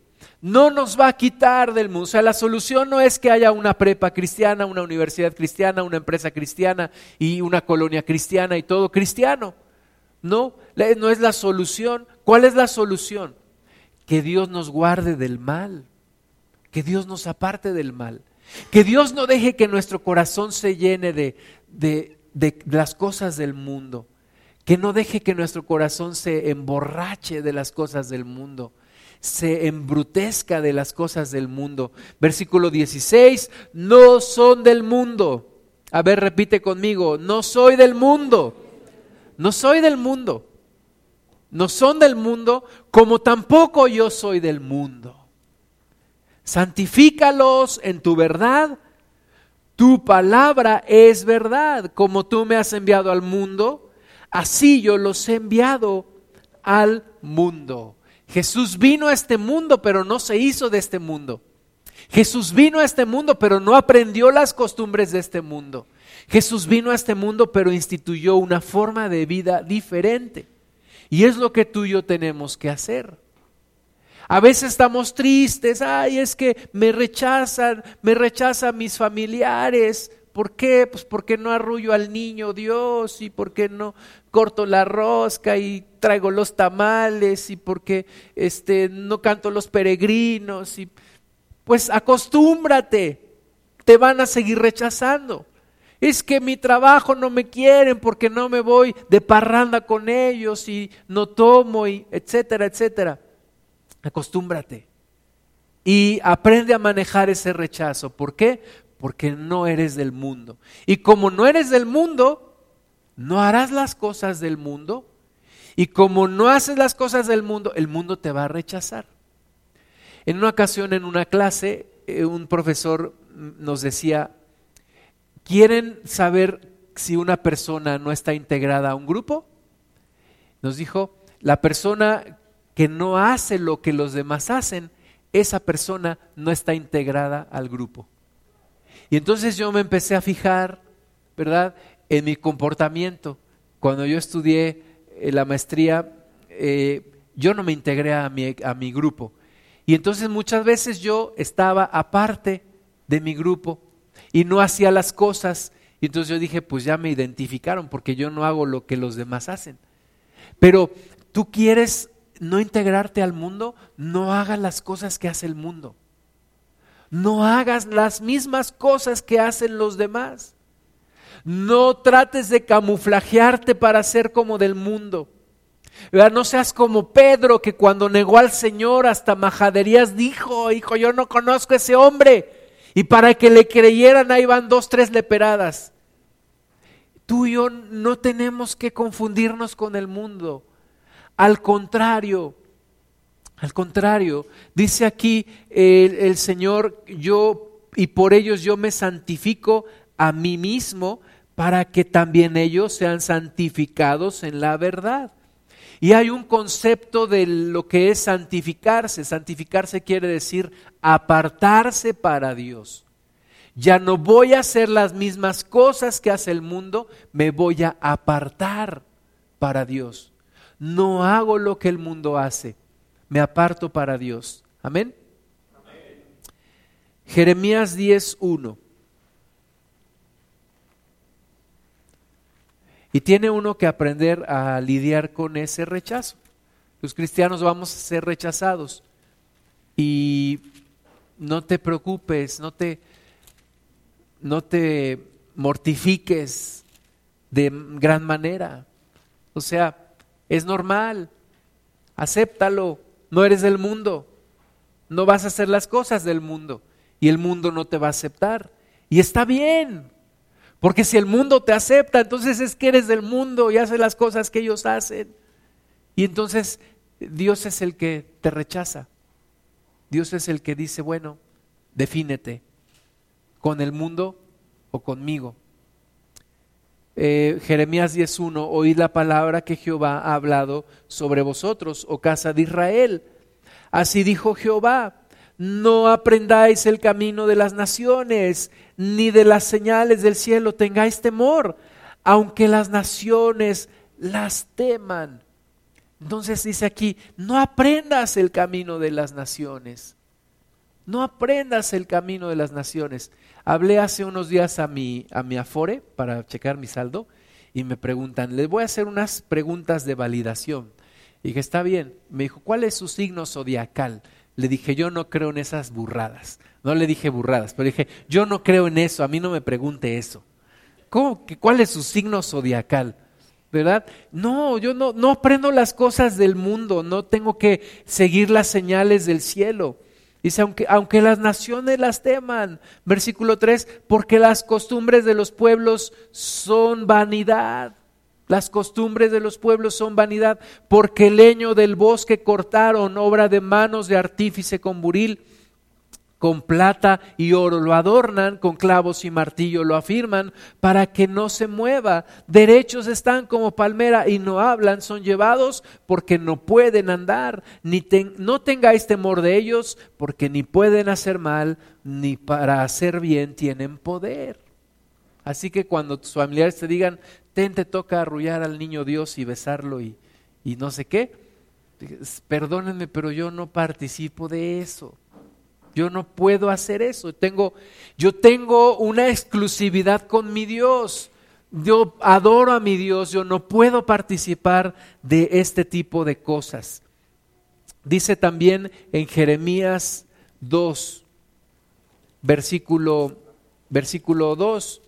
no nos va a quitar del mundo. O sea, la solución no es que haya una prepa cristiana, una universidad cristiana, una empresa cristiana y una colonia cristiana y todo cristiano. No, no es la solución. ¿Cuál es la solución? Que Dios nos guarde del mal. que Dios nos aparte del mal, que Dios no deje que nuestro corazón se llene de, de, de las cosas del mundo, que no deje que nuestro corazón se emborrache de las cosas del mundo, se embrutezca de las cosas del mundo. Versículo 16, no son del mundo. A ver, repite conmigo, no soy del mundo, no soy del mundo, no son del mundo, como tampoco yo soy del mundo. Santifícalos en tu verdad, tu palabra es verdad, como tú me has enviado al mundo Así yo los he enviado al mundo. Jesús vino a este mundo, pero no se hizo de este mundo. Jesús vino a este mundo, pero no aprendió las costumbres de este mundo. Jesús vino a este mundo, pero instituyó una forma de vida diferente. Y es lo que tú y yo tenemos que hacer. A veces estamos tristes, ay, es que me rechazan, me rechazan mis familiares, ¿Por qué? Pues porque no arrullo al niño Dios y porque no corto la rosca y traigo los tamales y porque este, no canto los peregrinos y pues acostúmbrate, te van a seguir rechazando. Es que mi trabajo no me quieren porque no me voy de parranda con ellos y no tomo y etcétera, etcétera. Acostúmbrate y aprende a manejar ese rechazo. ¿Por qué? Porque no eres del mundo. Y como no eres del mundo, no harás las cosas del mundo. Y como no haces las cosas del mundo, el mundo te va a rechazar. En una ocasión, en una clase, eh, un profesor nos decía, ¿quieren saber si una persona no está integrada a un grupo? Nos dijo, la persona que no hace lo que los demás hacen, esa persona no está integrada al grupo. Y entonces yo me empecé a fijar, ¿verdad?, en mi comportamiento. Cuando yo estudié eh, la maestría, eh, yo no me integré a mi, a mi grupo. Y entonces muchas veces yo estaba aparte de mi grupo y no hacía las cosas. Y entonces yo dije, pues ya me identificaron porque yo no hago lo que los demás hacen. Pero tú quieres no integrarte al mundo, no hagas las cosas que hace el mundo no hagas las mismas cosas que hacen los demás. No trates de camuflajearte para ser como del mundo. No seas como Pedro que cuando negó al Señor hasta majaderías dijo, hijo, yo no conozco a ese hombre. Y para que le creyeran ahí van dos, tres leperadas. Tú y yo no tenemos que confundirnos con el mundo. Al contrario, al contrario, dice aquí el, Señor, yo y por ellos yo me santifico a mí mismo para que también ellos sean santificados en la verdad. Y hay un concepto de lo que es santificarse. Santificarse quiere decir apartarse para Dios. Ya no voy a hacer las mismas cosas que hace el mundo, me voy a apartar para Dios. No hago lo que el mundo hace me aparto para Dios. Amén. Jeremías 10.1. Y tiene uno que aprender a lidiar con ese rechazo. Los cristianos vamos a ser rechazados. Y no te preocupes, no te, no te mortifiques de gran manera. O sea, es normal, acéptalo, no eres del mundo, no vas a hacer las cosas del mundo y el mundo no te va a aceptar. Y está bien, porque si el mundo te acepta, entonces es que eres del mundo y haces las cosas que ellos hacen. Y entonces Dios es el que te rechaza. Dios es el que dice, bueno, defínete, con el mundo o conmigo. Eh, Jeremías 10.1, oíd la palabra que Jehová ha hablado sobre vosotros, oh casa de Israel. Así dijo Jehová, no aprendáis el camino de las naciones, ni de las señales del cielo tengáis temor, aunque las naciones las teman. Entonces dice aquí, no aprendas el camino de las naciones. No aprendas el camino de las naciones. Hablé hace unos días a mi, a mi Afore para checar mi saldo y me preguntan, les voy a hacer unas preguntas de validación. Y dije, está bien. Me dijo, ¿cuál es su signo zodiacal? le dije, yo no creo en esas burradas. No le dije burradas, pero dije, yo no creo en eso, a mí no me pregunte eso. ¿Cómo, ¿Cuál es su signo zodiacal? ¿Verdad? No, yo no, no aprendo las cosas del mundo, no tengo que seguir las señales del cielo. Dice, aunque, aunque las naciones las teman, versículo 3, porque las costumbres de los pueblos son vanidad. Las costumbres de los pueblos son vanidad, porque el leño del bosque cortaron, obra de manos de artífice con buril, con plata y oro lo adornan, con clavos y martillo lo afirman, para que no se mueva. Derechos están como palmera y no hablan, son llevados porque no pueden andar, ni no tengáis temor de ellos, porque ni pueden hacer mal, ni para hacer bien tienen poder. Así que cuando tus familiares te digan, ten, te toca arrullar al niño Dios y besarlo y, y no sé qué, perdónenme, pero yo no participo de eso. Yo no puedo hacer eso. Tengo, yo tengo una exclusividad con mi Dios. Yo adoro a mi Dios. Yo no puedo participar de este tipo de cosas. Dice también en Jeremías 2, versículo, versículo 2.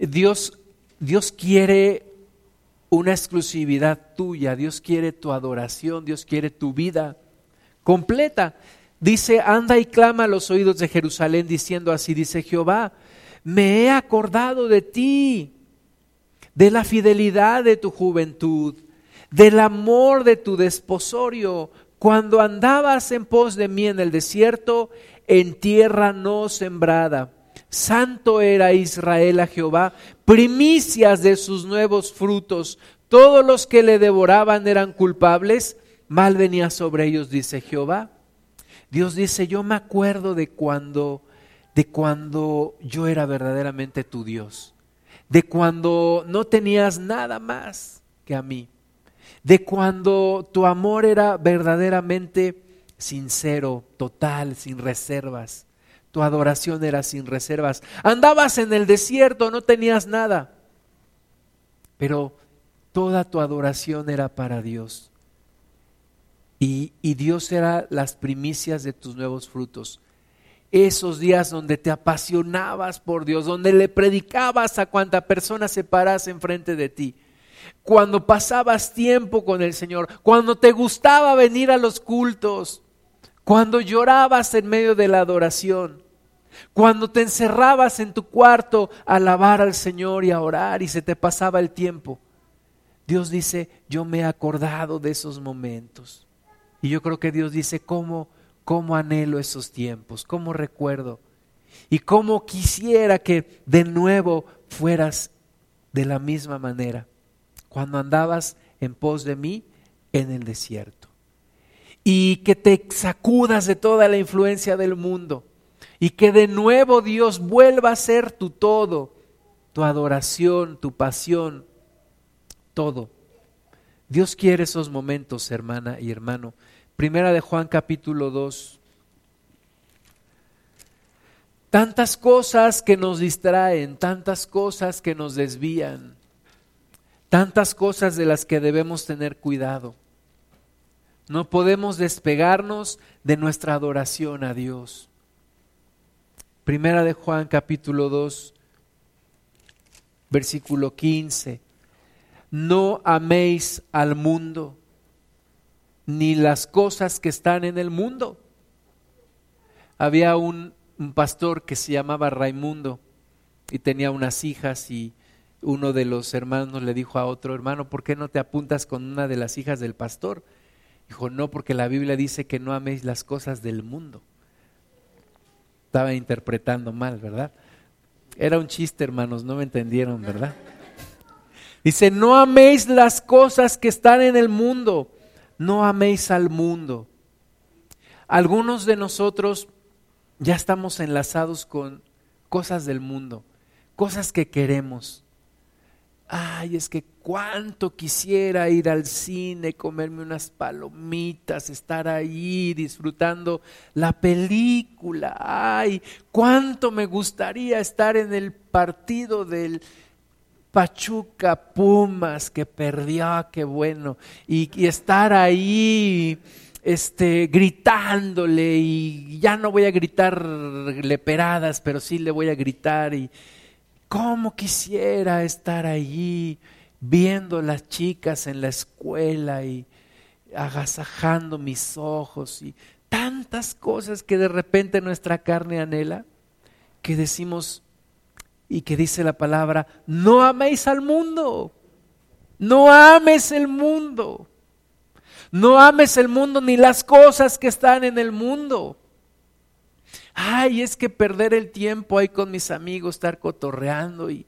Dios, Dios quiere una exclusividad tuya, Dios quiere tu adoración, Dios quiere tu vida completa. Dice, anda y clama a los oídos de Jerusalén diciendo así, dice Jehová, me he acordado de ti, de la fidelidad de tu juventud, del amor de tu desposorio, cuando andabas en pos de mí en el desierto, en tierra no sembrada. Santo era Israel a Jehová, primicias de sus nuevos frutos. Todos los que le devoraban eran culpables mal venía sobre ellos, dice Jehová. Dios dice, yo me acuerdo de cuando, de cuando yo era verdaderamente tu Dios, de cuando no tenías nada más que a mí, de cuando tu amor era verdaderamente sincero, total, sin reservas. Tu adoración era sin reservas. Andabas en el desierto, no tenías nada, pero toda tu adoración era para Dios. Y, Dios era las primicias de tus nuevos frutos. Esos días donde te apasionabas por Dios, donde le predicabas a cuanta persona se parase enfrente de ti. Cuando pasabas tiempo con el Señor, cuando te gustaba venir a los cultos, cuando llorabas en medio de la adoración, cuando te encerrabas en tu cuarto a alabar al Señor y a orar y se te pasaba el tiempo. Dios dice, yo me he acordado de esos momentos. Y yo creo que Dios dice, ¿cómo, cómo anhelo esos tiempos? ¿Cómo recuerdo? Y cómo quisiera que de nuevo fueras de la misma manera, cuando andabas en pos de mí en el desierto. Y que te sacudas de toda la influencia del mundo. Y que de nuevo Dios vuelva a ser tu todo, tu adoración, tu pasión, todo. Dios quiere esos momentos, hermana y hermano. Primera de Juan capítulo 2. Tantas cosas que nos distraen, tantas cosas que nos desvían, tantas cosas de las que debemos tener cuidado. No podemos despegarnos de nuestra adoración a Dios. Primera de Juan capítulo 2, versículo 15. No améis al mundo ni las cosas que están en el mundo. Había un, pastor que se llamaba Raimundo y tenía unas hijas y uno de los hermanos le dijo a otro hermano, ¿por qué no te apuntas con una de las hijas del pastor? Dijo, no, porque la Biblia dice que no améis las cosas del mundo. Estaba interpretando mal, ¿verdad? Era un chiste, hermanos, no me entendieron, ¿verdad? Dice, no améis las cosas que están en el mundo, no améis al mundo. Algunos de nosotros ya estamos enlazados con cosas del mundo, cosas que queremos. Ay, es que cuánto quisiera ir al cine, comerme unas palomitas, estar ahí disfrutando la película. Ay, cuánto me gustaría estar en el partido del Pachuca Pumas que perdió, qué bueno. Y, y, estar ahí este, gritándole y ya no voy a gritar leperadas, pero sí le voy a gritar y cómo quisiera estar allí viendo las chicas en la escuela y agasajando mis ojos y tantas cosas que de repente nuestra carne anhela, que decimos y que dice la palabra, no améis al mundo, no ames el mundo, no ames el mundo ni las cosas que están en el mundo. Ay, es que perder el tiempo ahí con mis amigos, estar cotorreando y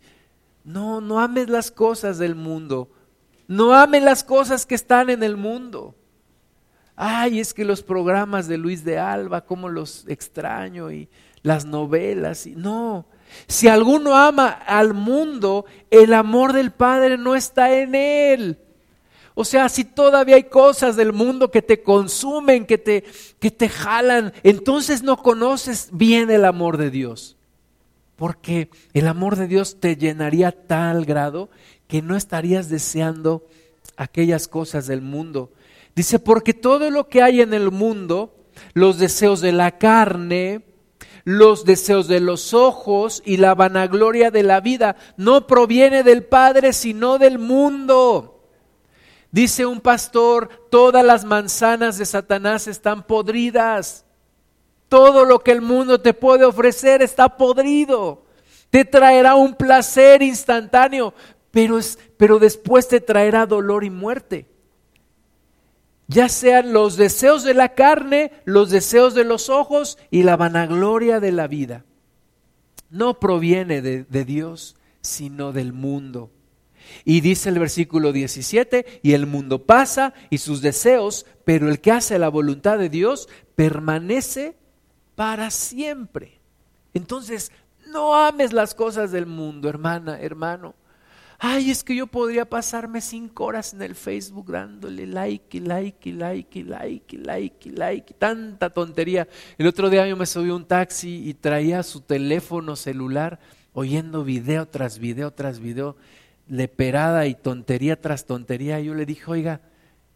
no, no ames las cosas del mundo. No ames las cosas que están en el mundo. Ay, es que los programas de Luis de Alba, cómo los extraño y las novelas. Y, no, si alguno ama al mundo, el amor del Padre no está en él. O sea, si todavía hay cosas del mundo que te consumen, que te, que te jalan, entonces no conoces bien el amor de Dios. Porque el amor de Dios te llenaría tal grado que no estarías deseando aquellas cosas del mundo. Dice, porque todo lo que hay en el mundo, los deseos de la carne, los deseos de los ojos y la vanagloria de la vida, no proviene del Padre, sino del mundo. Dice un pastor, todas las manzanas de Satanás están podridas. Todo lo que el mundo te puede ofrecer está podrido. Te traerá un placer instantáneo, pero, es, pero después te traerá dolor y muerte. Ya sean los deseos de la carne, los deseos de los ojos y la vanagloria de la vida. No proviene de, de Dios, sino del mundo. Y dice el versículo 17, y el mundo pasa y sus deseos, pero el que hace la voluntad de Dios permanece para siempre. Entonces, no ames las cosas del mundo, hermana, hermano. Ay, es que yo podría pasarme cinco horas en el Facebook dándole like y like y like y like y like y like, tanta tontería. El otro día yo me subí un taxi y traía su teléfono celular oyendo video tras video tras video, leperada y tontería tras tontería. Yo le dije, oiga,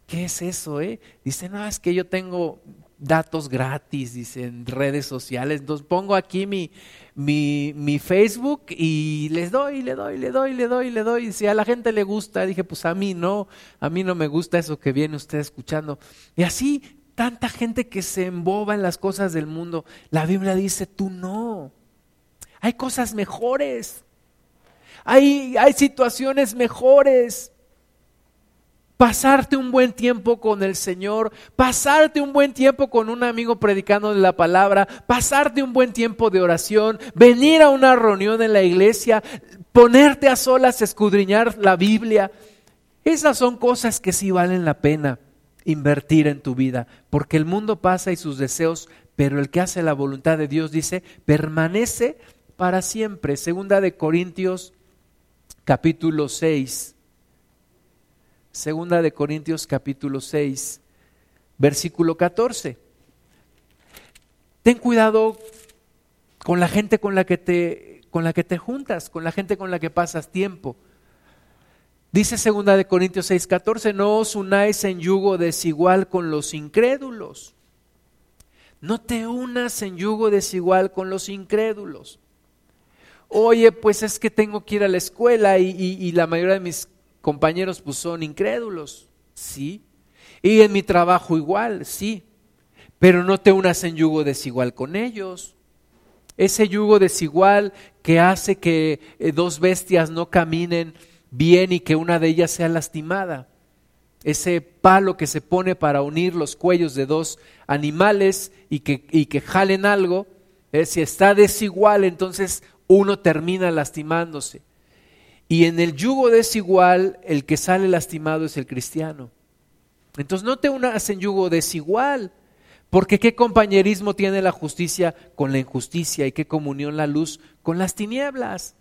¿qué es eso? Eh? Dice, no, es que yo tengo datos gratis, dice, en redes sociales. Entonces pongo aquí mi, mi, Facebook y les doy, le doy, le doy, le doy, le doy. Y si a la gente le gusta, dije, pues a mí no, a mí no me gusta eso que viene usted escuchando. Y así, tanta gente que se emboba en las cosas del mundo. La Biblia dice, tú no. Hay cosas mejores. Hay, hay situaciones mejores pasarte un buen tiempo con el Señor, pasarte un buen tiempo con un amigo predicando la palabra, pasarte un buen tiempo de oración, venir a una reunión en la iglesia, ponerte a solas, escudriñar la Biblia. Esas son cosas que sí valen la pena invertir en tu vida, porque el mundo pasa y sus deseos, pero el que hace la voluntad de Dios dice, permanece para siempre. Segunda de Corintios capítulo 6 Segunda de Corintios capítulo 6, versículo 14. Ten cuidado con la gente con la que te con la que te juntas, con la gente con la que pasas tiempo. Dice segunda de Corintios 6:14, no os unáis en yugo desigual con los incrédulos. No te unas en yugo desigual con los incrédulos. Oye, pues es que tengo que ir a la escuela y, y la mayoría de mis compañeros pues son incrédulos, sí. Y en mi trabajo igual, sí. Pero no te unas en yugo desigual con ellos. Ese yugo desigual que hace que eh, dos bestias no caminen bien y que una de ellas sea lastimada. Ese palo que se pone para unir los cuellos de dos animales y que, y que jalen algo, eh, si está desigual, entonces uno termina lastimándose. Y en el yugo desigual, el que sale lastimado es el cristiano. Entonces no te unas en yugo desigual, porque qué compañerismo tiene la justicia con la injusticia y qué comunión la luz con las tinieblas.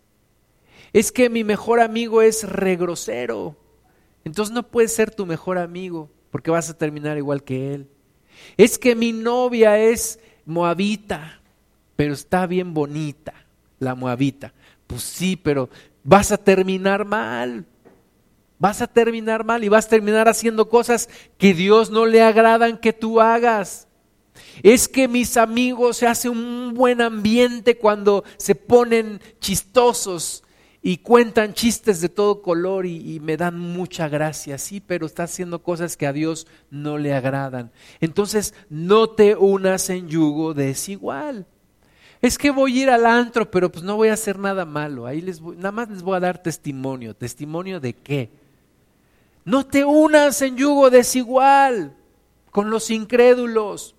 Es que mi mejor amigo es regrosero. Entonces no puedes ser tu mejor amigo, porque vas a terminar igual que él. Es que mi novia es moabita, pero está bien bonita, la moabita. Pues sí, pero vas a terminar mal. Vas a terminar mal y vas a terminar haciendo cosas que Dios no le agradan que tú hagas. Es que mis amigos se hace un buen ambiente cuando se ponen chistosos y cuentan chistes de todo color y, y, me dan mucha gracia, sí, pero está haciendo cosas que a Dios no le agradan. Entonces, no te unas en yugo desigual. Es que voy a ir al antro, pero pues no voy a hacer nada malo. Ahí les voy, nada más les voy a dar testimonio. ¿Testimonio de qué? No te unas en yugo desigual con los incrédulos.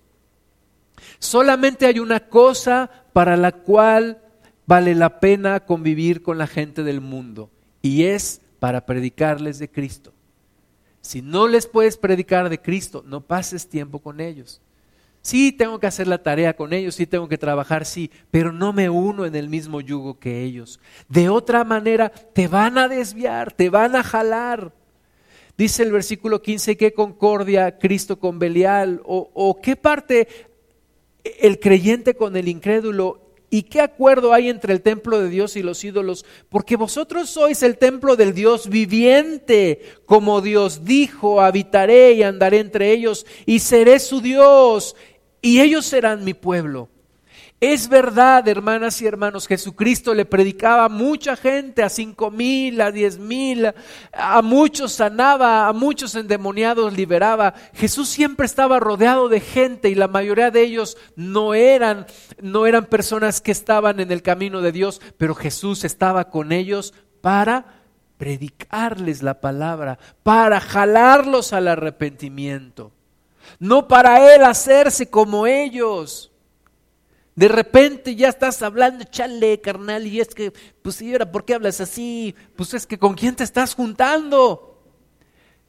Solamente hay una cosa para la cual vale la pena convivir con la gente del mundo y es para predicarles de Cristo. Si no les puedes predicar de Cristo, no pases tiempo con ellos. Sí, tengo que hacer la tarea con ellos, sí tengo que trabajar, sí, pero no me uno en el mismo yugo que ellos. De otra manera, te van a desviar, te van a jalar. Dice el versículo 15, ¿qué concordia Cristo con Belial? ¿O, o qué parte el creyente con el incrédulo? ¿Y qué acuerdo hay entre el templo de Dios y los ídolos? Porque vosotros sois el templo del Dios viviente, como Dios dijo, habitaré y andaré entre ellos y seré su Dios y ellos serán mi pueblo. Es verdad, hermanas y hermanos, Jesucristo le predicaba a mucha gente, a cinco mil, a diez mil, a muchos sanaba, a muchos endemoniados liberaba. Jesús siempre estaba rodeado de gente y la mayoría de ellos no eran, no eran personas que estaban en el camino de Dios, pero Jesús estaba con ellos para predicarles la palabra, para jalarlos al arrepentimiento, no para él hacerse como ellos. De repente ya estás hablando, chale, carnal, y es que, pues sí, ahora, ¿por qué hablas así? Pues es que con quién te estás juntando.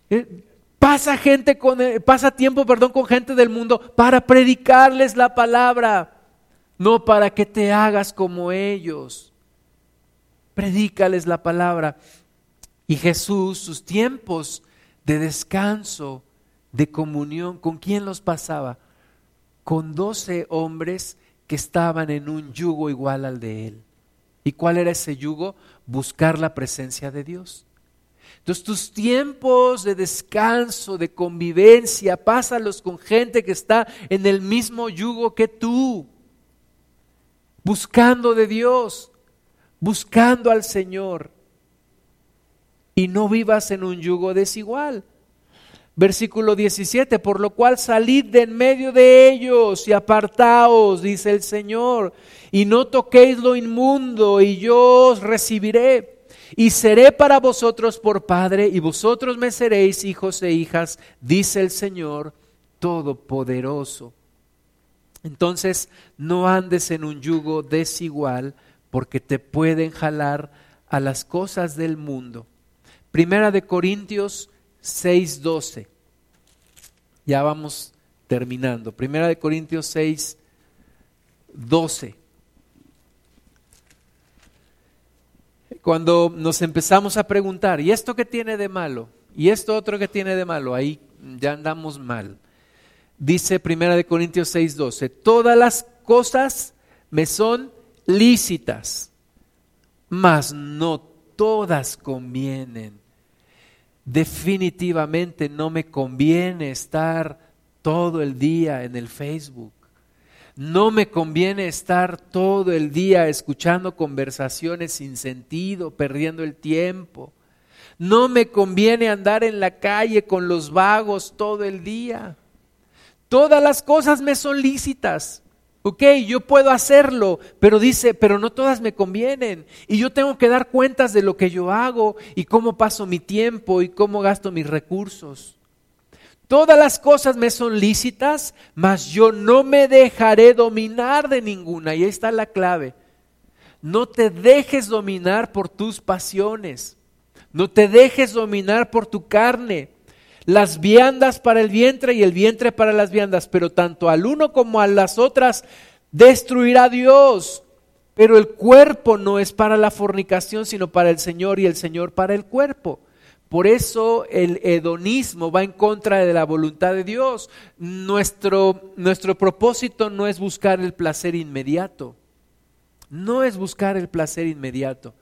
Eh, pasa gente con, eh, pasa tiempo, perdón, con gente del mundo para predicarles la palabra, no para que te hagas como ellos. Predícales la palabra. Y Jesús, sus tiempos de descanso, de comunión, ¿con quién los pasaba? Con doce hombres que estaban en un yugo igual al de él. ¿Y cuál era ese yugo? Buscar la presencia de Dios. Entonces tus tiempos de descanso, de convivencia, pásalos con gente que está en el mismo yugo que tú, buscando de Dios, buscando al Señor. Y no vivas en un yugo desigual. Versículo 17, por lo cual salid de en medio de ellos y apartaos, dice el Señor, y no toquéis lo inmundo, y yo os recibiré, y seré para vosotros por Padre, y vosotros me seréis hijos e hijas, dice el Señor Todopoderoso. Entonces, no andes en un yugo desigual, porque te pueden jalar a las cosas del mundo. Primera de Corintios 6:12. Ya vamos terminando. Primera de Corintios 6, 12. Cuando nos empezamos a preguntar, ¿y esto qué tiene de malo? ¿Y esto otro que tiene de malo? Ahí ya andamos mal. Dice Primera de Corintios 6, 12, todas las cosas me son lícitas, mas no todas convienen definitivamente no me conviene estar todo el día en el Facebook. No me conviene estar todo el día escuchando conversaciones sin sentido, perdiendo el tiempo. No me conviene andar en la calle con los vagos todo el día. Todas las cosas me son lícitas, Ok, yo puedo hacerlo, pero dice, pero no todas me convienen. Y yo tengo que dar cuentas de lo que yo hago y cómo paso mi tiempo y cómo gasto mis recursos. Todas las cosas me son lícitas, mas yo no me dejaré dominar de ninguna. Y ahí está la clave. No te dejes dominar por tus pasiones. No te dejes dominar por tu carne las viandas para el vientre y el vientre para las viandas, pero tanto al uno como a las otras destruirá Dios. Pero el cuerpo no es para la fornicación, sino para el Señor y el Señor para el cuerpo. Por eso el hedonismo va en contra de la voluntad de Dios. Nuestro, nuestro propósito no es buscar el placer inmediato. No es buscar el placer inmediato.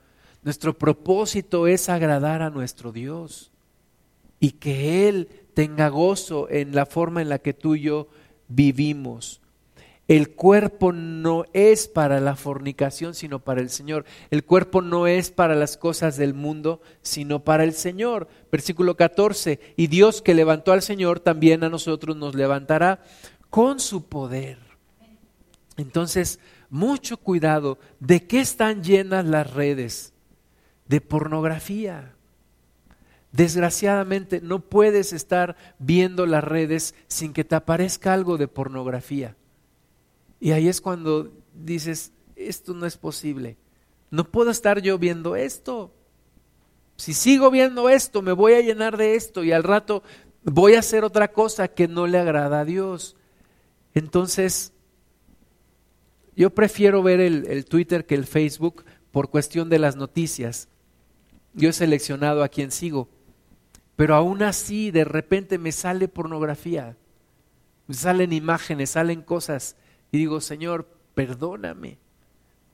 Nuestro propósito es agradar a nuestro Dios y que Él tenga gozo en la forma en la que tú y yo vivimos. El cuerpo no es para la fornicación, sino para el Señor. El cuerpo no es para las cosas del mundo, sino para el Señor. Versículo 14. Y Dios que levantó al Señor, también a nosotros nos levantará con su poder. Entonces, mucho cuidado. ¿De qué están llenas las redes? De pornografía. Desgraciadamente, no puedes estar viendo las redes sin que te aparezca algo de pornografía. Y ahí es cuando dices, esto no es posible. No puedo estar yo viendo esto. Si sigo viendo esto, me voy a llenar de esto y al rato voy a hacer otra cosa que no le agrada a Dios. Entonces, yo prefiero ver el, Twitter que el Facebook por cuestión de las noticias. Yo he seleccionado a quien sigo, pero aún así de repente me sale pornografía, me salen imágenes, salen cosas. Y digo, Señor, perdóname.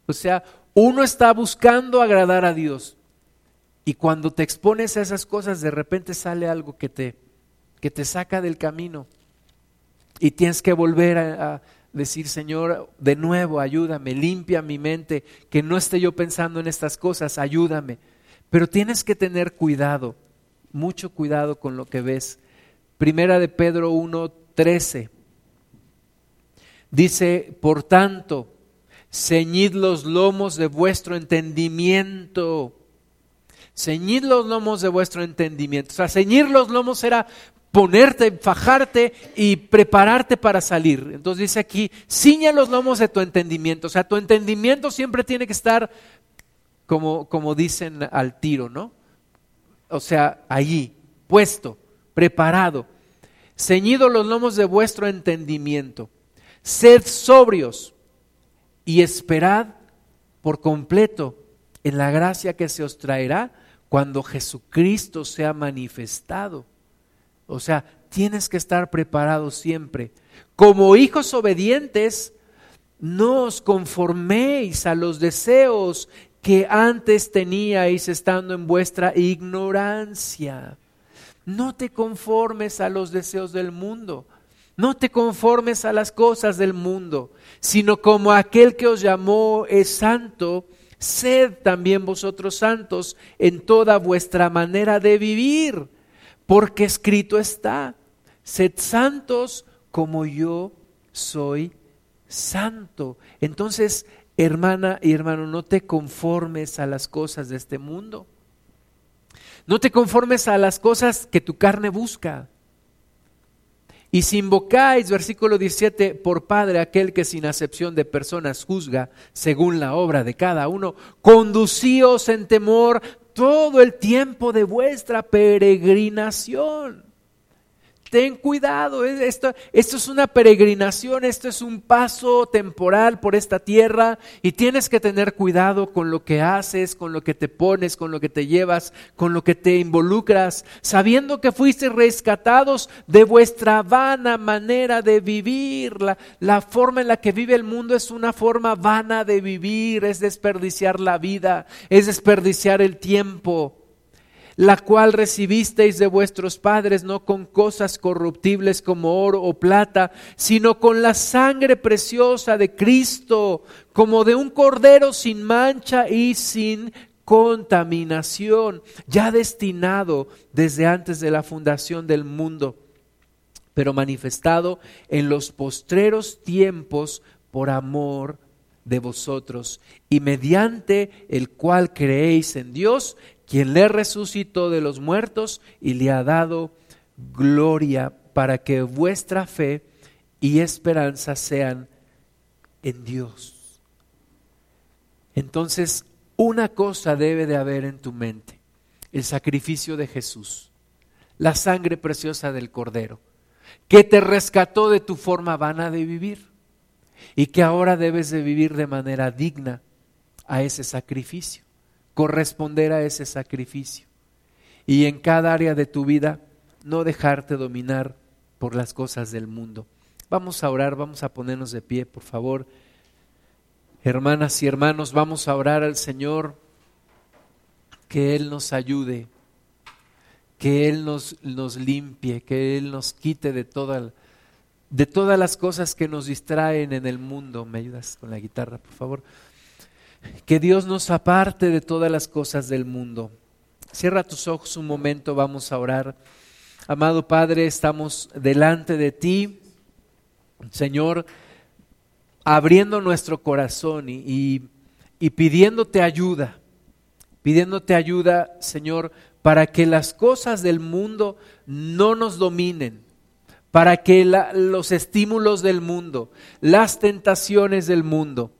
O sea, uno está buscando agradar a Dios. Y cuando te expones a esas cosas, de repente sale algo que te, que te saca del camino. Y tienes que volver a, decir, Señor, de nuevo, ayúdame, limpia mi mente, que no esté yo pensando en estas cosas, ayúdame. Pero tienes que tener cuidado, mucho cuidado con lo que ves. Primera de Pedro 1, 13. Dice, por tanto, ceñid los lomos de vuestro entendimiento. Ceñid los lomos de vuestro entendimiento. O sea, ceñir los lomos era ponerte, fajarte y prepararte para salir. Entonces dice aquí, ciña los lomos de tu entendimiento. O sea, tu entendimiento siempre tiene que estar, como, como dicen al tiro, ¿no? O sea, allí, puesto, preparado. Ceñido los lomos de vuestro entendimiento. Sed sobrios y esperad por completo en la gracia que se os traerá cuando Jesucristo sea manifestado. O sea, tienes que estar preparado siempre. Como hijos obedientes, no os conforméis a los deseos que antes teníais estando en vuestra ignorancia. No te conformes a los deseos del mundo. No te conformes a las cosas del mundo, sino como aquel que os llamó es santo, sed también vosotros santos en toda vuestra manera de vivir, porque escrito está, sed santos como yo soy santo. Entonces, hermana y hermano, no te conformes a las cosas de este mundo. No te conformes a las cosas que tu carne busca. Y si invocáis, versículo 17, por Padre aquel que sin acepción de personas juzga según la obra de cada uno, conducíos en temor todo el tiempo de vuestra peregrinación ten cuidado, esto, esto, es una peregrinación, esto es un paso temporal por esta tierra y tienes que tener cuidado con lo que haces, con lo que te pones, con lo que te llevas, con lo que te involucras, sabiendo que fuiste rescatados de vuestra vana manera de vivir. La, la forma en la que vive el mundo es una forma vana de vivir, es desperdiciar la vida, es desperdiciar el tiempo la cual recibisteis de vuestros padres no con cosas corruptibles como oro o plata, sino con la sangre preciosa de Cristo, como de un cordero sin mancha y sin contaminación, ya destinado desde antes de la fundación del mundo, pero manifestado en los postreros tiempos por amor de vosotros, y mediante el cual creéis en Dios, quien le resucitó de los muertos y le ha dado gloria para que vuestra fe y esperanza sean en Dios. Entonces, una cosa debe de haber en tu mente, el sacrificio de Jesús, la sangre preciosa del Cordero, que te rescató de tu forma vana de vivir y que ahora debes de vivir de manera digna a ese sacrificio corresponder a ese sacrificio. Y en cada área de tu vida, no dejarte dominar por las cosas del mundo. Vamos a orar, vamos a ponernos de pie, por favor. Hermanas y hermanos, vamos a orar al Señor que Él nos ayude, que Él nos, nos limpie, que Él nos quite de, de todas las cosas que nos distraen en el mundo. ¿Me ayudas con la guitarra, por favor? Que Dios nos aparte de todas las cosas del mundo. Cierra tus ojos un momento, vamos a orar. Amado Padre, estamos delante de ti, Señor, abriendo nuestro corazón y, pidiéndote ayuda, pidiéndote ayuda, Señor, para que las cosas del mundo no nos dominen, para que los estímulos del mundo, las tentaciones del mundo,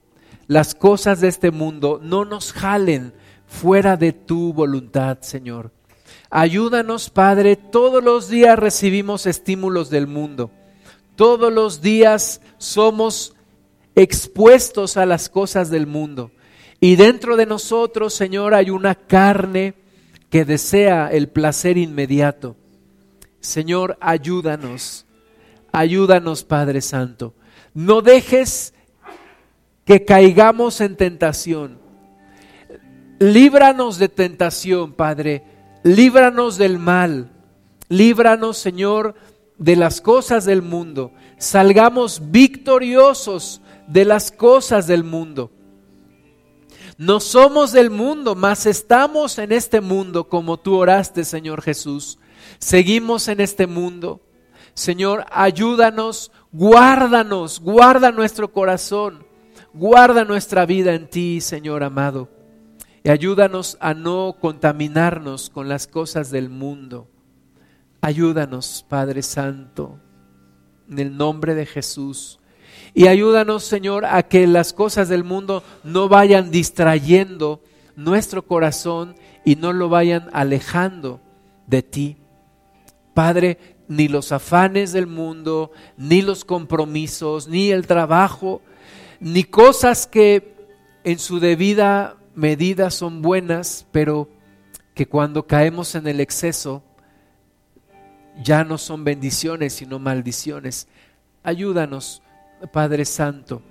las cosas de este mundo no nos jalen fuera de tu voluntad, Señor. Ayúdanos, Padre, todos los días recibimos estímulos del mundo. Todos los días somos expuestos a las cosas del mundo. Y dentro de nosotros, Señor, hay una carne que desea el placer inmediato. Señor, ayúdanos. Ayúdanos, Padre Santo. No dejes que caigamos en tentación. Líbranos de tentación, Padre. Líbranos del mal. Líbranos, Señor, de las cosas del mundo. Salgamos victoriosos de las cosas del mundo. No somos del mundo, mas estamos en este mundo como tú oraste, Señor Jesús. Seguimos en este mundo. Señor, ayúdanos, guárdanos, guarda nuestro corazón, guarda nuestra vida en ti, Señor amado y ayúdanos a no contaminarnos con las cosas del mundo. Ayúdanos, Padre Santo, en el nombre de Jesús. Y ayúdanos, Señor, a que las cosas del mundo no vayan distrayendo nuestro corazón y no lo vayan alejando de ti. Padre, ni los afanes del mundo, ni los compromisos, ni el trabajo, ni cosas que en su debida medidas son buenas, pero que cuando caemos en el exceso ya no son bendiciones, sino maldiciones. Ayúdanos, Padre Santo.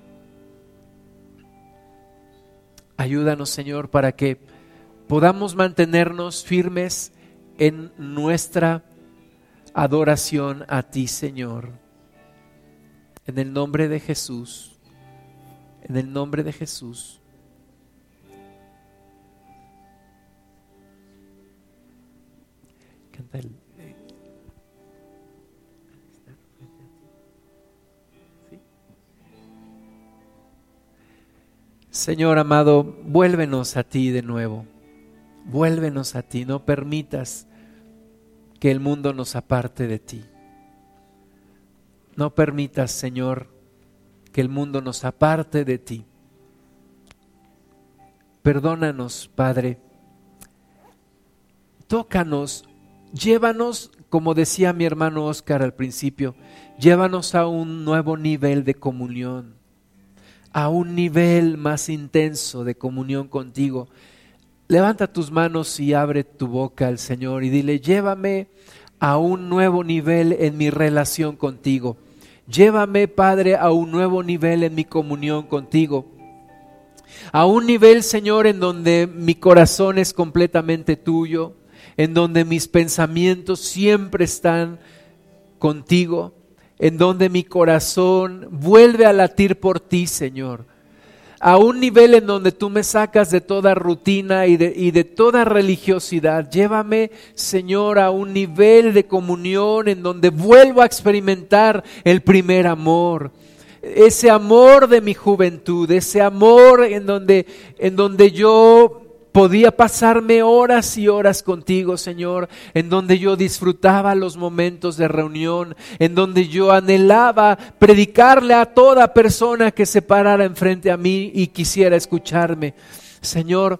Ayúdanos, Señor, para que podamos mantenernos firmes en nuestra adoración a ti, Señor. En el nombre de Jesús. En el nombre de Jesús. Señor amado, vuélvenos a ti de nuevo. Vuélvenos a ti. No permitas que el mundo nos aparte de ti. No permitas, Señor, que el mundo nos aparte de ti. Perdónanos, Padre. Tócanos Llévanos, como decía mi hermano Oscar al principio, llévanos a un nuevo nivel de comunión, a un nivel más intenso de comunión contigo. Levanta tus manos y abre tu boca al Señor y dile, llévame a un nuevo nivel en mi relación contigo. Llévame, Padre, a un nuevo nivel en mi comunión contigo. A un nivel, Señor, en donde mi corazón es completamente tuyo en donde mis pensamientos siempre están contigo, en donde mi corazón vuelve a latir por ti, Señor. A un nivel en donde tú me sacas de toda rutina y de, y de toda religiosidad. Llévame, Señor, a un nivel de comunión en donde vuelvo a experimentar el primer amor ese amor de mi juventud, ese amor en donde, en donde yo Podía pasarme horas y horas contigo, Señor, en donde yo disfrutaba los momentos de reunión, en donde yo anhelaba predicarle a toda persona que se parara enfrente a mí y quisiera escucharme. Señor,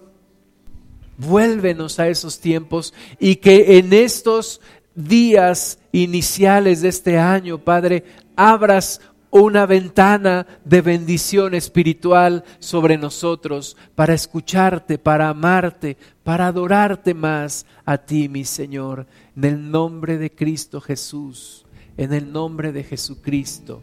vuélvenos a esos tiempos y que en estos días iniciales de este año, Padre, abras una ventana de bendición espiritual sobre nosotros para escucharte, para amarte, para adorarte más a ti, mi Señor, en el nombre de Cristo Jesús, en el nombre de Jesucristo.